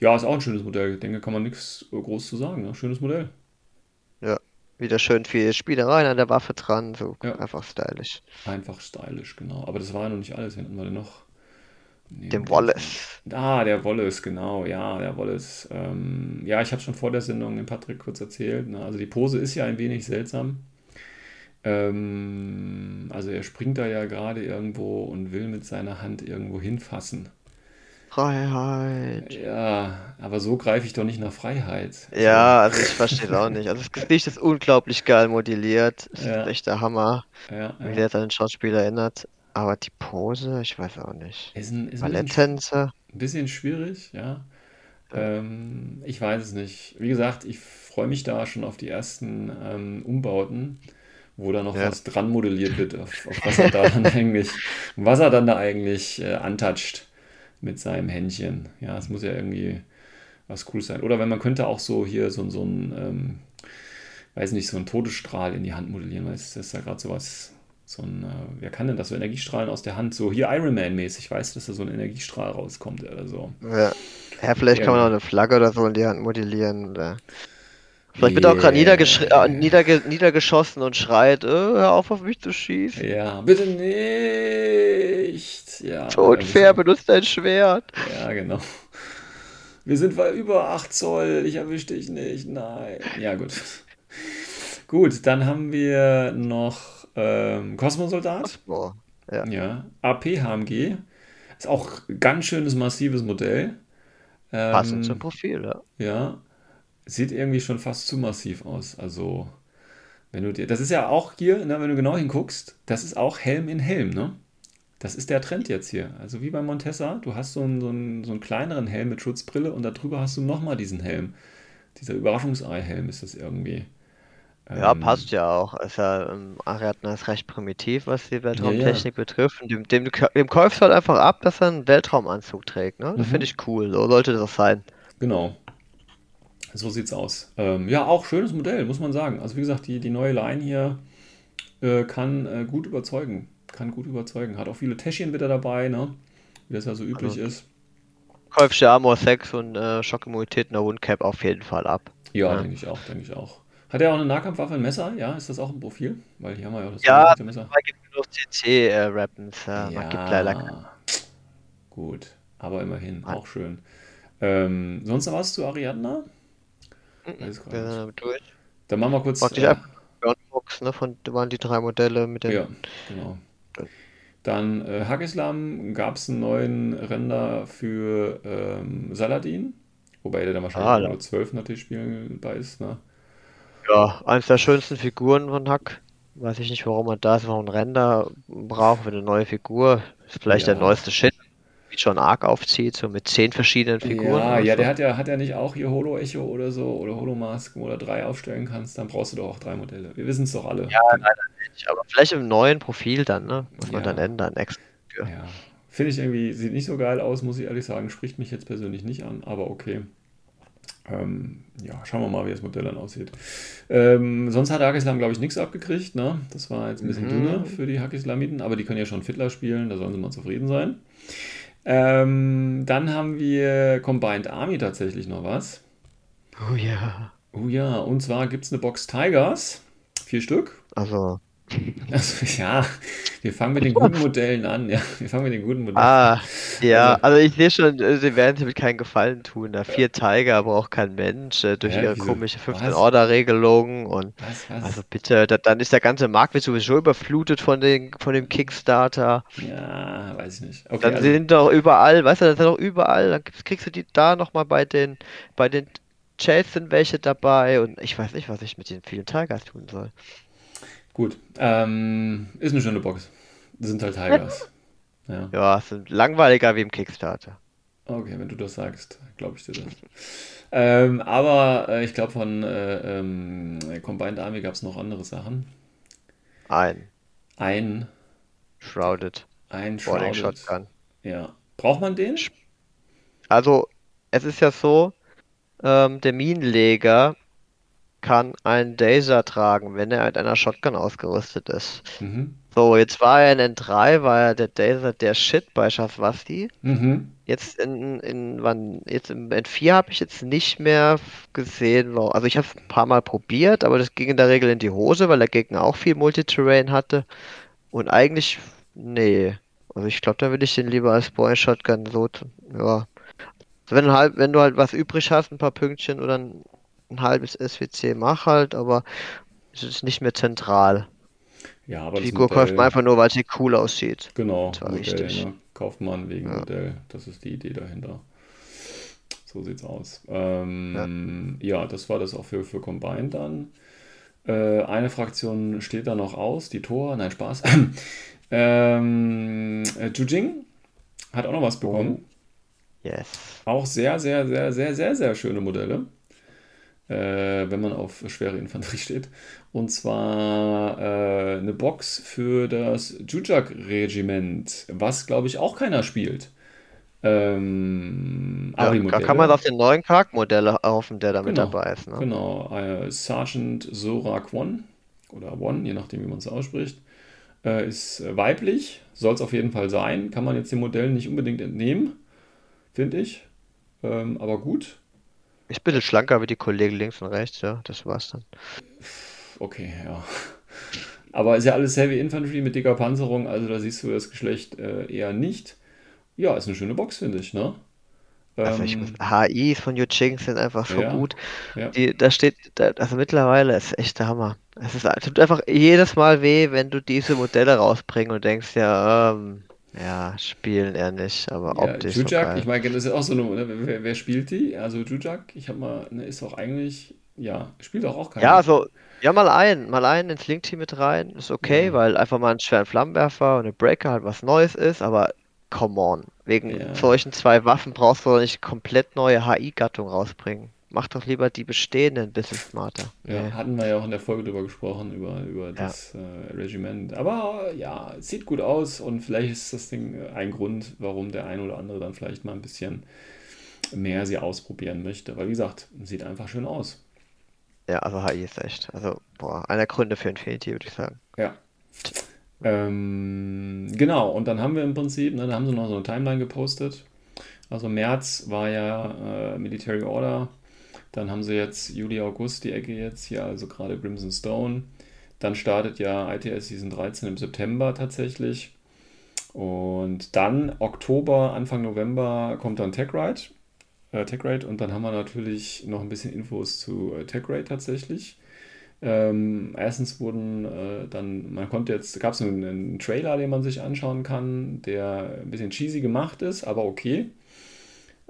Ja, ist auch ein schönes Modell. Ich denke, kann man nichts groß zu sagen. Ne? Schönes Modell. Wieder schön viel Spielereien an der Waffe dran, so Ja. einfach stylisch. Einfach stylisch, genau. Aber das war ja noch nicht alles. Wen hatten wir denn noch? Nee, Dem Wallace. Ah, der Wallace, genau, ja, der Wallace. Ähm, ja, ich habe schon vor der Sendung dem Patrick kurz erzählt. Ne? Also die Pose ist ja ein wenig seltsam. Ähm, also er springt da ja gerade irgendwo und will mit seiner Hand irgendwo hinfassen. Freiheit. Ja, aber so greife ich doch nicht nach Freiheit. Ja, also ich verstehe es auch nicht. Also das Gesicht ist unglaublich geil modelliert. Ist Ja. echt der Hammer, ja, wie ja. der jetzt an den Schauspieler erinnert. Aber die Pose, ich weiß auch nicht. Ist ein, ist ein bisschen. Ein bisschen schwierig, ja. Ähm, ich weiß es nicht. Wie gesagt, ich freue mich da schon auf die ersten ähm, Umbauten, wo da noch Ja. was dran modelliert wird, auf, auf was er da dann eigentlich, was er dann da eigentlich äh, antatscht mit seinem Händchen. Ja, es muss ja irgendwie was cool sein. Oder wenn man könnte auch so hier so, so ein, ähm, weiß nicht, so einen Todesstrahl in die Hand modellieren, weil es ist ja gerade sowas, so ein, äh, wer kann denn das, so Energiestrahlen aus der Hand, so hier Iron Man-mäßig, weißt du, dass da so ein Energiestrahl rauskommt oder so. Ja. ja, vielleicht kann man Ja. auch eine Flagge oder so in die Hand modellieren. Oder... Vielleicht wird er auch gerade niedergesch Yeah. äh, niederge niedergeschossen und schreit, äh, hör auf, auf mich zu schießen. Ja, bitte nicht. Ja, So unfair, benutzt dein Schwert. Ja, genau. Wir sind weit über 8 Zoll, ich erwische dich nicht. Nein. Ja, gut. Gut, dann haben wir noch ähm, Kosmosoldat. Boah. Ja. Ja, AP HMG. Ist auch ein ganz schönes, massives Modell. Passend Ähm, zum Profil, ja. Ja, sieht irgendwie schon fast zu massiv aus. Also, wenn du dir, das ist ja auch hier, ne, wenn du genau hinguckst, das ist auch Helm in Helm, ne? Das ist der Trend jetzt hier. Also wie bei Montessa, du hast so einen, so einen, so einen kleineren Helm mit Schutzbrille und darüber hast du nochmal diesen Helm. Dieser Überraschungsei-Helm ist das irgendwie. Ja, Ähm, passt ja auch. Ist ja, ähm, Ariadne ist recht primitiv, was die Weltraumtechnik betrifft. Und dem, dem, dem kaufst du halt einfach ab, dass er einen Weltraumanzug trägt, ne? Das Mhm. finde ich cool. So sollte das sein. Genau. So sieht's aus. Ähm, ja, auch schönes Modell, muss man sagen. Also wie gesagt, die, die neue Line hier äh, kann äh, gut überzeugen. Kann gut überzeugen. Hat auch viele Täschchen wieder dabei, ne? Wie das ja so üblich Also- ist. Kaufst dir Armor 6 und äh, Schockimmunität in der Wundcap auf jeden Fall ab. Ja, Ja. denke ich auch, denke ich auch. Hat er auch eine Nahkampfwaffe, ein Messer? Ja, ist das auch ein Profil? Weil hier haben wir ja auch das Ja, Messer. Man gibt nur CC-Weapons. ja, man gibt leider keine. Gut, aber immerhin, auch schön. Ähm, sonst noch was zu Ariadna? Weiß gar Wir nicht. sind damit durch. Dann machen wir kurz. Praktisch äh, Box, ne? Von waren die drei Modelle mit den. Ja, genau. Dann äh, Hagislam gab es einen neuen Render für ähm, Saladin, wobei der dann wahrscheinlich Ah, nur 12 natürlich spielbar ist. Ne? Ja, eines der schönsten Figuren von Hack. Weiß ich nicht, warum man da so einen Render braucht für eine neue Figur. Ist vielleicht der Ja. neueste Shit, schon arg aufzieht, so mit zehn verschiedenen Figuren. Ja, ja, so. der hat ja, hat ja nicht auch hier Holo-Echo oder so oder Holo-Mask, wo du drei aufstellen kannst, dann brauchst du doch auch drei Modelle. Wir wissen es doch alle. Ja, leider nicht, aber vielleicht im neuen Profil dann, ne? Muss man Ja. dann ändern. Extra. Ja. Finde ich irgendwie, sieht nicht so geil aus, muss ich ehrlich sagen. Spricht mich jetzt persönlich nicht an, aber okay. Ähm, ja, schauen wir mal, wie das Modell dann aussieht. Ähm, sonst hat Hakislam, glaube ich, nichts abgekriegt. Ne? Das war jetzt ein bisschen Mhm. dünner für die Hakislamiten, aber die können ja schon Fiddler spielen, da sollen sie mal zufrieden sein. Ähm, dann haben wir Combined Army tatsächlich noch was. Oh ja. Oh ja, und zwar gibt es eine Box Tigers. Vier Stück. Also. Also, ja, wir fangen mit den guten Modellen an. Ja, wir fangen mit den guten Modellen Ah, ja, Also- also ich sehe schon, äh, sie werden sich mit keinen Gefallen tun. Da vier Tiger braucht kein Mensch äh, durch Hä, ihre wieso? komische Was? 15-Order-Regelung und Was, was? also bitte, da, dann ist der ganze Markt wird sowieso überflutet von den von dem Kickstarter. ja, weiß ich nicht. Okay, Dann also, sind doch überall, weißt du, das sind doch überall, dann kriegst du die da nochmal bei den bei den Chats sind welche dabei und ich weiß nicht, was ich mit den vielen Tigers tun soll. Gut. Ähm, ist eine schöne Box. Das sind halt Tigers. Ja. Ja, es sind langweiliger wie im Kickstarter. Okay, wenn du das sagst, glaube ich dir das. Ähm, aber äh, ich glaube, von äh, ähm, Combined Army gab es noch andere Sachen. Ein Ein, Shrouded ein Shrouded. Shotgun. Ja. Braucht man den? Also, es ist ja so, ähm, der Minenleger kann einen Dazer tragen, wenn er mit einer Shotgun ausgerüstet ist. Mhm. So, jetzt war er in N3, war ja der Dazer der Shit bei Schafwasti. Mhm. Jetzt in, in wann, jetzt im N4 habe ich jetzt nicht mehr gesehen. Also ich habe es ein paar Mal probiert, aber das ging in der Regel in die Hose, weil der Gegner auch viel Multiterrain hatte. Und eigentlich, nee. Also ich glaube, da würde ich den lieber als Boy Shotgun so, ja. Also wenn du halt, wenn du halt was übrig hast, ein paar Pünktchen oder ein, ein halbes SWC, mach halt, aber es ist nicht mehr zentral. Ja, aber Die Figur kauft man Modell, einfach nur, weil sie cool aussieht. genau, Das war Modell, richtig. ne? Kauft man wegen Ja. Modell. Das ist die Idee dahinter. So sieht's aus. Ähm, ja. das war das auch für, für Combined dann. Äh, eine Fraktion steht da noch aus, die Tor, nein, Spaß. ähm, äh, Jujing hat auch noch was bekommen. Yes. Auch sehr, sehr, sehr, sehr, sehr, sehr schöne Modelle, äh, wenn man auf schwere Infanterie steht. Und zwar äh, eine Box für das Jujak-Regiment, was glaube ich auch keiner spielt. Ähm, Ja, da kann man auf den neuen Charaktermodelle hoffen, der da mit Genau, dabei ist. Ne? Genau, äh, Sergeant Zora Kwon oder Won, je nachdem, wie man es ausspricht, äh, ist weiblich, soll es auf jeden Fall sein. Kann man jetzt dem Modell nicht unbedingt entnehmen, finde ich. Ähm, aber gut, Ist ein bisschen schlanker wie die Kollegen links und rechts, ja, das war's dann. okay, ja. Aber ist ja alles Heavy Infantry mit dicker Panzerung, also da siehst du das Geschlecht äh, eher nicht. Ja, ist eine schöne Box, finde ich, ne? Also ich Ähm, muss, HIs von Yu Ching sind einfach so Ja, gut. ja. Die, da steht, da, also mittlerweile ist echt der Hammer. Es ist, tut einfach jedes Mal weh, wenn du diese Modelle rausbringst und denkst ja, ähm, ja, spielen eher nicht, aber Ja, optisch Jujak, ich meine, das ist ja auch so eine, ne, wer, wer spielt die? Also Jujak, ich habe mal, ne, ist auch eigentlich, ja, spielt auch auch keiner. Ja, also, ja, mal ein, mal ein ins Link-Team mit rein, ist okay, Ja. weil einfach mal einen schweren Flammenwerfer und eine Breaker halt was Neues ist, aber come on, wegen Ja. solchen zwei Waffen brauchst du doch nicht komplett neue HI-Gattung rausbringen. Mach doch lieber die bestehenden ein bisschen smarter. Ja, Nee. hatten wir ja auch in der Folge drüber gesprochen, über, über das äh, Regiment. Aber ja, es sieht gut aus und vielleicht ist das Ding äh, ein Grund, warum der ein oder andere dann vielleicht mal ein bisschen mehr sie ausprobieren möchte. Weil wie gesagt, sieht einfach schön aus. Ja, also HI ist echt, also, boah, einer Gründe für Infinity, würde ich sagen. Ja. Ähm, genau, und dann haben wir im Prinzip, ne, da haben sie noch so eine Timeline gepostet. Also März war ja äh, Military Order. Dann haben sie jetzt Juli, August die Ecke jetzt hier, also gerade Crimson Stone. Dann startet ja ITS Season 13 im September tatsächlich. Und dann Oktober, Anfang November kommt dann TechRide. Äh, TechRide und dann haben wir natürlich noch ein bisschen Infos zu äh, TechRide tatsächlich. Ähm, erstens wurden äh, dann, man konnte jetzt, gab es einen, einen Trailer, den man sich anschauen kann, der ein bisschen cheesy gemacht ist, aber okay.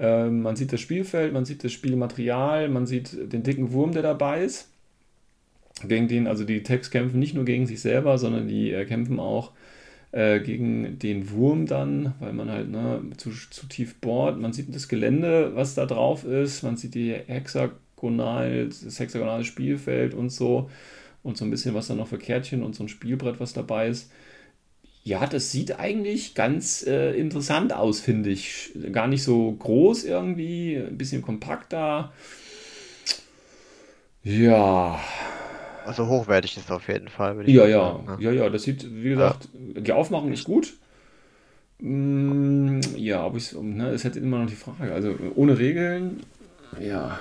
Ähm, man sieht das Spielfeld, man sieht das Spielmaterial, man sieht den dicken Wurm, der dabei ist. gegen den, also die Techs kämpfen nicht nur gegen sich selber, sondern die äh, kämpfen auch äh, gegen den Wurm dann, weil man halt ne, zu, zu tief bohrt. Man sieht das Gelände, was da drauf ist, man sieht die hexagonal, das hexagonale Spielfeld und so und so ein bisschen was da noch für Kärtchen und so ein Spielbrett, was dabei ist. Ja, das sieht eigentlich ganz äh, interessant aus, finde ich. Gar nicht so groß irgendwie, ein bisschen kompakter. Ja, Also hochwertig ist es auf jeden Fall, würde ich Ja, ja, sagen. Ne? ja, ja, das sieht, wie Ja. gesagt, die Aufmachung ist gut. Mm, Ja, ob ich ne, es hätte immer noch die Frage. Also ohne Regeln, ja,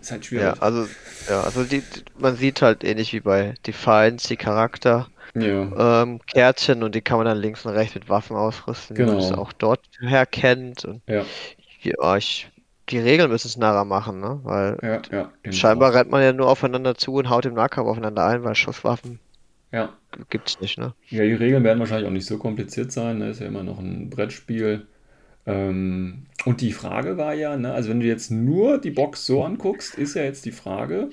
ist halt Ja, schwierig. also, ja, also die, man sieht halt ähnlich wie bei Defiance die Charakter, Ja, ähm, Kärtchen und die kann man dann links und rechts mit Waffen ausrüsten, wie man es genau. auch dort her kennt. Und Ja, ja, ich, die Regeln müssen es nachher machen, ne? Weil ja, ja, ich scheinbar rennt man ja nur aufeinander zu und haut im Nahkampf aufeinander ein, weil Schusswaffen Ja. gibt's nicht, ne? Ja, die Regeln werden wahrscheinlich auch nicht so kompliziert sein. Ne? Ist ja immer noch ein Brettspiel. Ähm, und die Frage war ja, ne, also wenn du jetzt nur die Box so anguckst, ist ja jetzt die Frage,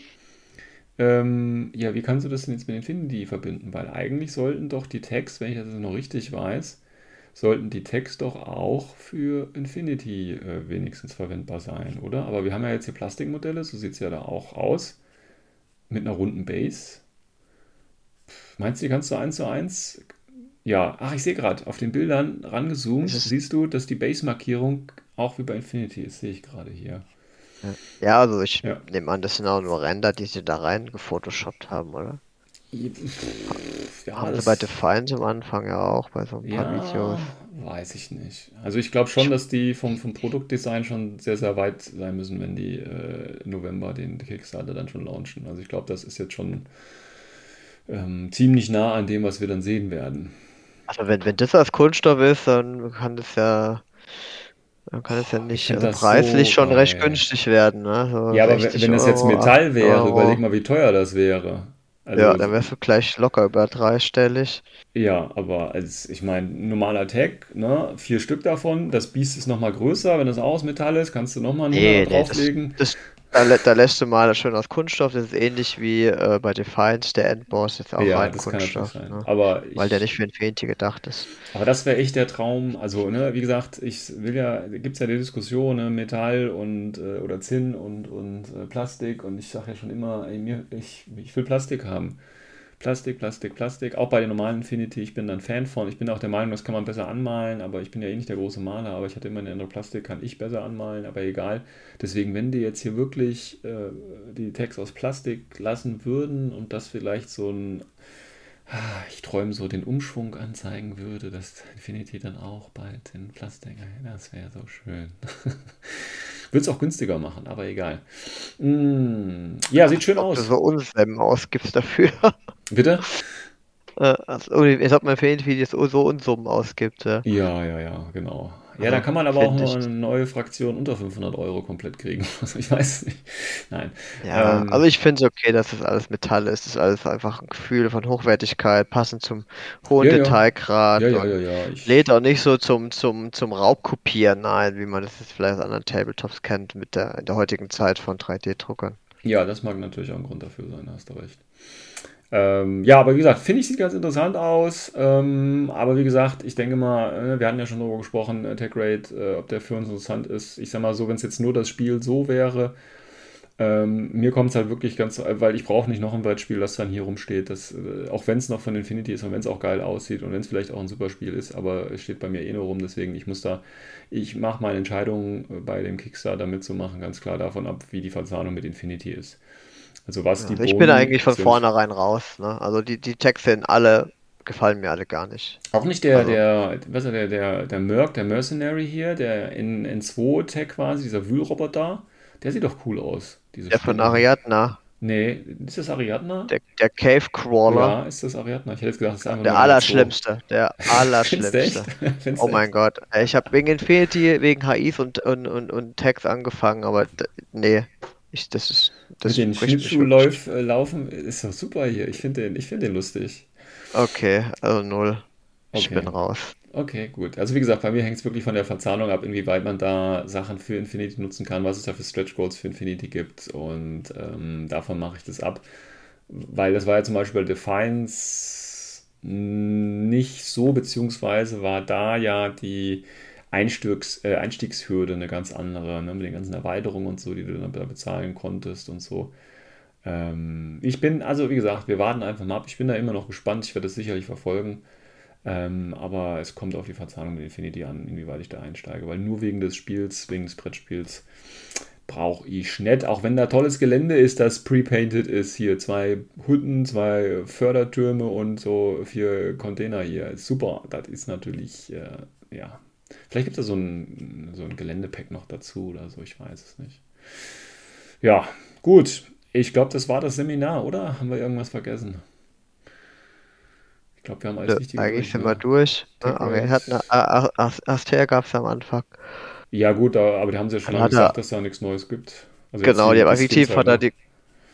ähm, ja, wie kannst du das denn jetzt mit Infinity verbinden? Weil eigentlich sollten doch die Tags, wenn ich das noch richtig weiß, sollten die Tags doch auch für Infinity äh, wenigstens verwendbar sein, oder? Aber wir haben ja jetzt hier Plastikmodelle, so sieht es ja da auch aus, mit einer runden Base. Meinst du, die kannst du eins zu eins? Ja, ach, ich sehe gerade, auf den Bildern rangezoomt, siehst du, dass die Base-Markierung auch wie bei Infinity ist, sehe ich gerade hier. Ja, also ich Ja. nehme an, das sind auch nur Ränder, die sie da rein gefotoshoppt haben, oder? Ja, Haben sie bei Defiance am Anfang ja auch bei so ein paar Videos. ja, weiß ich nicht. Also ich glaube schon, dass die vom, vom Produktdesign schon sehr, sehr weit sein müssen, wenn die äh, im November den Kickstarter dann schon launchen. Also ich glaube, das ist jetzt schon ähm, ziemlich nah an dem, was wir dann sehen werden. Also wenn, wenn das als Kunststoff ist, dann kann das ja, dann kann es ja Ich nicht das preislich so schon recht geil. günstig werden, ne? So Ja, aber wenn 60 wenn das jetzt Euro, Metall 80 wäre, überleg Euro. mal, wie teuer das wäre. Ja, Also dann wärst du gleich locker über dreistellig. Ja, aber als, ich meine, normaler Tag, ne, vier Stück davon, das Biest ist nochmal größer, wenn das auch aus Metall ist, kannst du nochmal einen Nee, nee, das, drauflegen. das, da, da lässt du mal schön aus Kunststoff. Das ist ähnlich wie äh, bei Defiance, der Endboss ist auch Ja, rein Kunststoff, ne? Aber Weil der ich, nicht für Infinity gedacht ist. aber das wäre echt der Traum. Also, ne, wie gesagt, ich will ja, gibt es ja die Diskussion, ne, Metall und äh, oder Zinn und, und äh, Plastik und ich sage ja schon immer, ey, mir, ich, ich will Plastik haben. Plastik, Plastik, Plastik. Auch bei den normalen Infinity, ich bin dann Fan von. Ich bin auch der Meinung, das kann man besser anmalen, aber ich bin ja eh nicht der große Maler, aber ich hatte immer eine andere Plastik, kann ich besser anmalen, aber egal. Deswegen, wenn die jetzt hier wirklich äh, die Tags aus Plastik lassen würden und das vielleicht so ein, ich träume so, den Umschwung anzeigen würde, dass Infinity dann auch bald in Plastik, das wäre so schön. Würde es auch günstiger machen, aber egal. Mm, ja, sieht schön aus. so Unsummen ausgibst dafür. Bitte? Äh, also, als ob man für Infinity so, so Unsummen ausgibt. Ja. Ja, ja, ja, genau. Ja, da kann man aber auch ich. eine neue Fraktion unter 500 Euro komplett kriegen. Also ich weiß nicht. Nein. Ja, Ähm, also ich finde es okay, dass das alles Metall ist. Das ist alles einfach ein Gefühl von Hochwertigkeit, passend zum hohen ja, ja. Detailgrad Ja, ja, und ja, ja. Ich, lädt auch nicht so zum, zum, zum Raubkopieren ein, wie man das jetzt vielleicht aus anderen Tabletops kennt, mit der, in der heutigen Zeit von 3D-Druckern. ja, das mag natürlich auch ein Grund dafür sein, hast du recht. Ähm, ja, aber wie gesagt, finde ich, sieht ganz interessant aus. Ähm, aber wie gesagt, ich denke mal, äh, wir hatten ja schon darüber gesprochen, äh, Tech Rate, äh, ob der für uns interessant ist. Ich sag mal so, wenn es jetzt nur das Spiel so wäre, ähm, mir kommt es halt wirklich ganz, äh, weil ich brauche nicht noch ein Brettspiel, das dann hier rumsteht. Das, äh, auch wenn es noch von Infinity ist und wenn es auch geil aussieht und wenn es vielleicht auch ein super Spiel ist, aber es steht bei mir eh nur rum, deswegen ich muss da, ich mache meine Entscheidung äh, bei dem Kickstarter mitzumachen, ganz klar davon ab, wie die Verzahnung mit Infinity ist. Also was Ja, die also ich bin Boni eigentlich von sind. vornherein raus. Ne? Also die, die Texte sind alle, gefallen mir alle gar nicht. Auch nicht der, Also, der, was ist der, der, der Merc, der Mercenary hier, der in N2-Tech quasi, dieser Wühlroboter, der sieht doch cool aus, diese der von Spinne. Ariadna, Nee, ist das Ariadna? der, der Cave Crawler, Ja, ist das Ariadna? Ich hätte jetzt gedacht, das ist einfach der nur eine N2. Allerschlimmste, der Findest du Allerschlimmste. Oh mein echt? Gott. Ich habe wegen Infinity, wegen HIs und, und, und, und Tags angefangen, aber d- nee, ich, das ist, das Mit den spricht mich wirklich. Schlittschuhlauf äh, laufen ist doch super hier. Ich finde den, ich finde den lustig. Okay, also null. Ich bin raus. Okay, gut. Also wie gesagt, bei mir hängt es wirklich von der Verzahnung ab, inwieweit man da Sachen für Infinity nutzen kann, was es da für Stretch Goals für Infinity gibt und ähm, davon mache ich das ab. weil das war ja zum Beispiel bei Defiance nicht so, beziehungsweise war da ja die Einstiegs, äh, Einstiegshürde eine ganz andere, ne, mit den ganzen Erweiterungen und so, die du dann bezahlen konntest und so. Ähm, ich bin, also wie gesagt, wir warten einfach mal ab. Ich bin da immer noch gespannt. Ich werde es sicherlich verfolgen. Ähm, aber es kommt auf die Verzahnung mit Infinity an, inwieweit ich da einsteige. Weil nur wegen des Spiels, wegen des Brettspiels, brauche ich nicht. Auch wenn da tolles Gelände ist, das pre-painted ist. Hier zwei Hütten, zwei Fördertürme und so vier Container hier. Super. Das ist natürlich, äh, ja. Vielleicht gibt es da so ein, so ein Geländepack noch dazu oder so. Ich weiß es nicht. Ja, gut. Ich glaube, das war das Seminar, oder? Haben wir irgendwas vergessen? Ich glaube, wir haben alles richtig Eigentlich sind wir durch. Ne? Aber wir hatten Aster gab es am Anfang. Ja, gut, aber die haben sie ja schon lange gesagt, dass da nichts Neues gibt. Also genau, die, effektiv hat er die.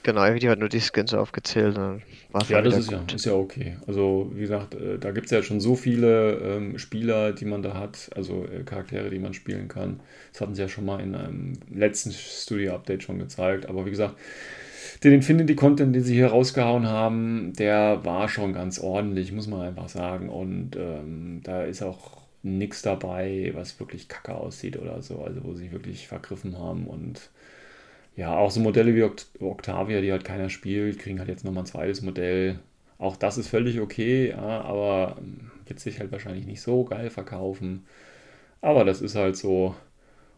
Genau, effektiv hat nur die Skins aufgezählt. ja, das ist ja, ist ja okay. Also, wie gesagt, äh, da gibt es ja schon so viele ähm, Spieler, die man da hat, also äh, Charaktere, die man spielen kann. Das hatten sie ja schon mal in einem letzten Studio-Update schon gezeigt. Aber wie gesagt, den Infinity-Content, den sie hier rausgehauen haben, der war schon ganz ordentlich, muss man einfach sagen. Und ähm, da ist auch nichts dabei, was wirklich kacke aussieht oder so, also wo sie wirklich vergriffen haben. Und ja, auch so Modelle wie Octavia, die halt keiner spielt, kriegen halt jetzt nochmal ein zweites Modell. Auch das ist völlig okay, ja, aber ähm, wird sich halt wahrscheinlich nicht so geil verkaufen. Aber das ist halt so.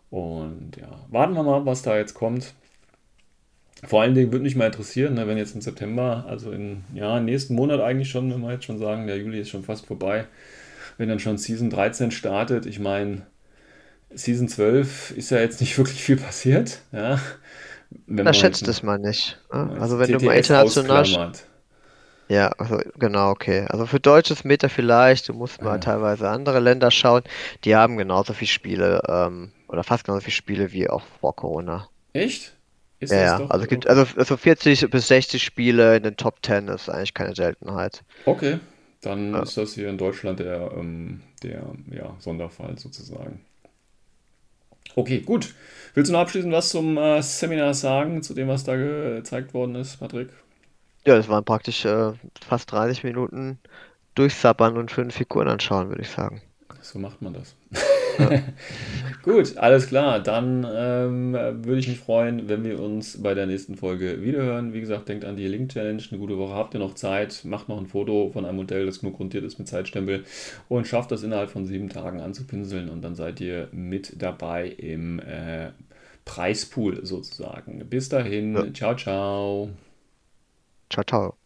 Und ja, warten wir mal, was da jetzt kommt. Vor allen Dingen würde mich mal interessieren, ne, wenn jetzt im September, also in ja, nächsten Monat eigentlich schon, wenn wir jetzt schon sagen, der Juli ist schon fast vorbei, wenn dann schon Season 13 startet, ich meine, Season 12 ist ja jetzt nicht wirklich viel passiert. Ja, da schätzt es mal nicht. Ne? Also wenn TTS du mal international... Ja, also genau, okay. Also für deutsches Meta vielleicht, du musst mal ja. teilweise andere Länder schauen, die haben genauso viele Spiele, ähm, oder fast genauso viele Spiele wie auch vor Corona. Echt? Ist ja, ja. also, gibt, also, also 40 bis 60 Spiele in den Top 10 ist eigentlich keine Seltenheit. Okay, dann ja. ist das hier in Deutschland der, ähm, der ja, Sonderfall sozusagen. Okay, gut. Willst du noch abschließend was zum äh, Seminar sagen, zu dem, was da gezeigt worden ist, Patrick? Ja, das waren praktisch äh, fast 30 Minuten durchsabbern und fünf Figuren anschauen, würde ich sagen. So macht man das. Gut, alles klar. Dann ähm, würde ich mich freuen, wenn wir uns bei der nächsten Folge wiederhören. Wie gesagt, denkt an die Link-Challenge. Eine gute Woche habt ihr noch Zeit. Macht noch ein Foto von einem Modell, das genug grundiert ist mit Zeitstempel und schafft das innerhalb von sieben Tagen anzupinseln. Und dann seid ihr mit dabei im äh, Preispool sozusagen. Bis dahin. Ja. Ciao, ciao. Ciao, ciao.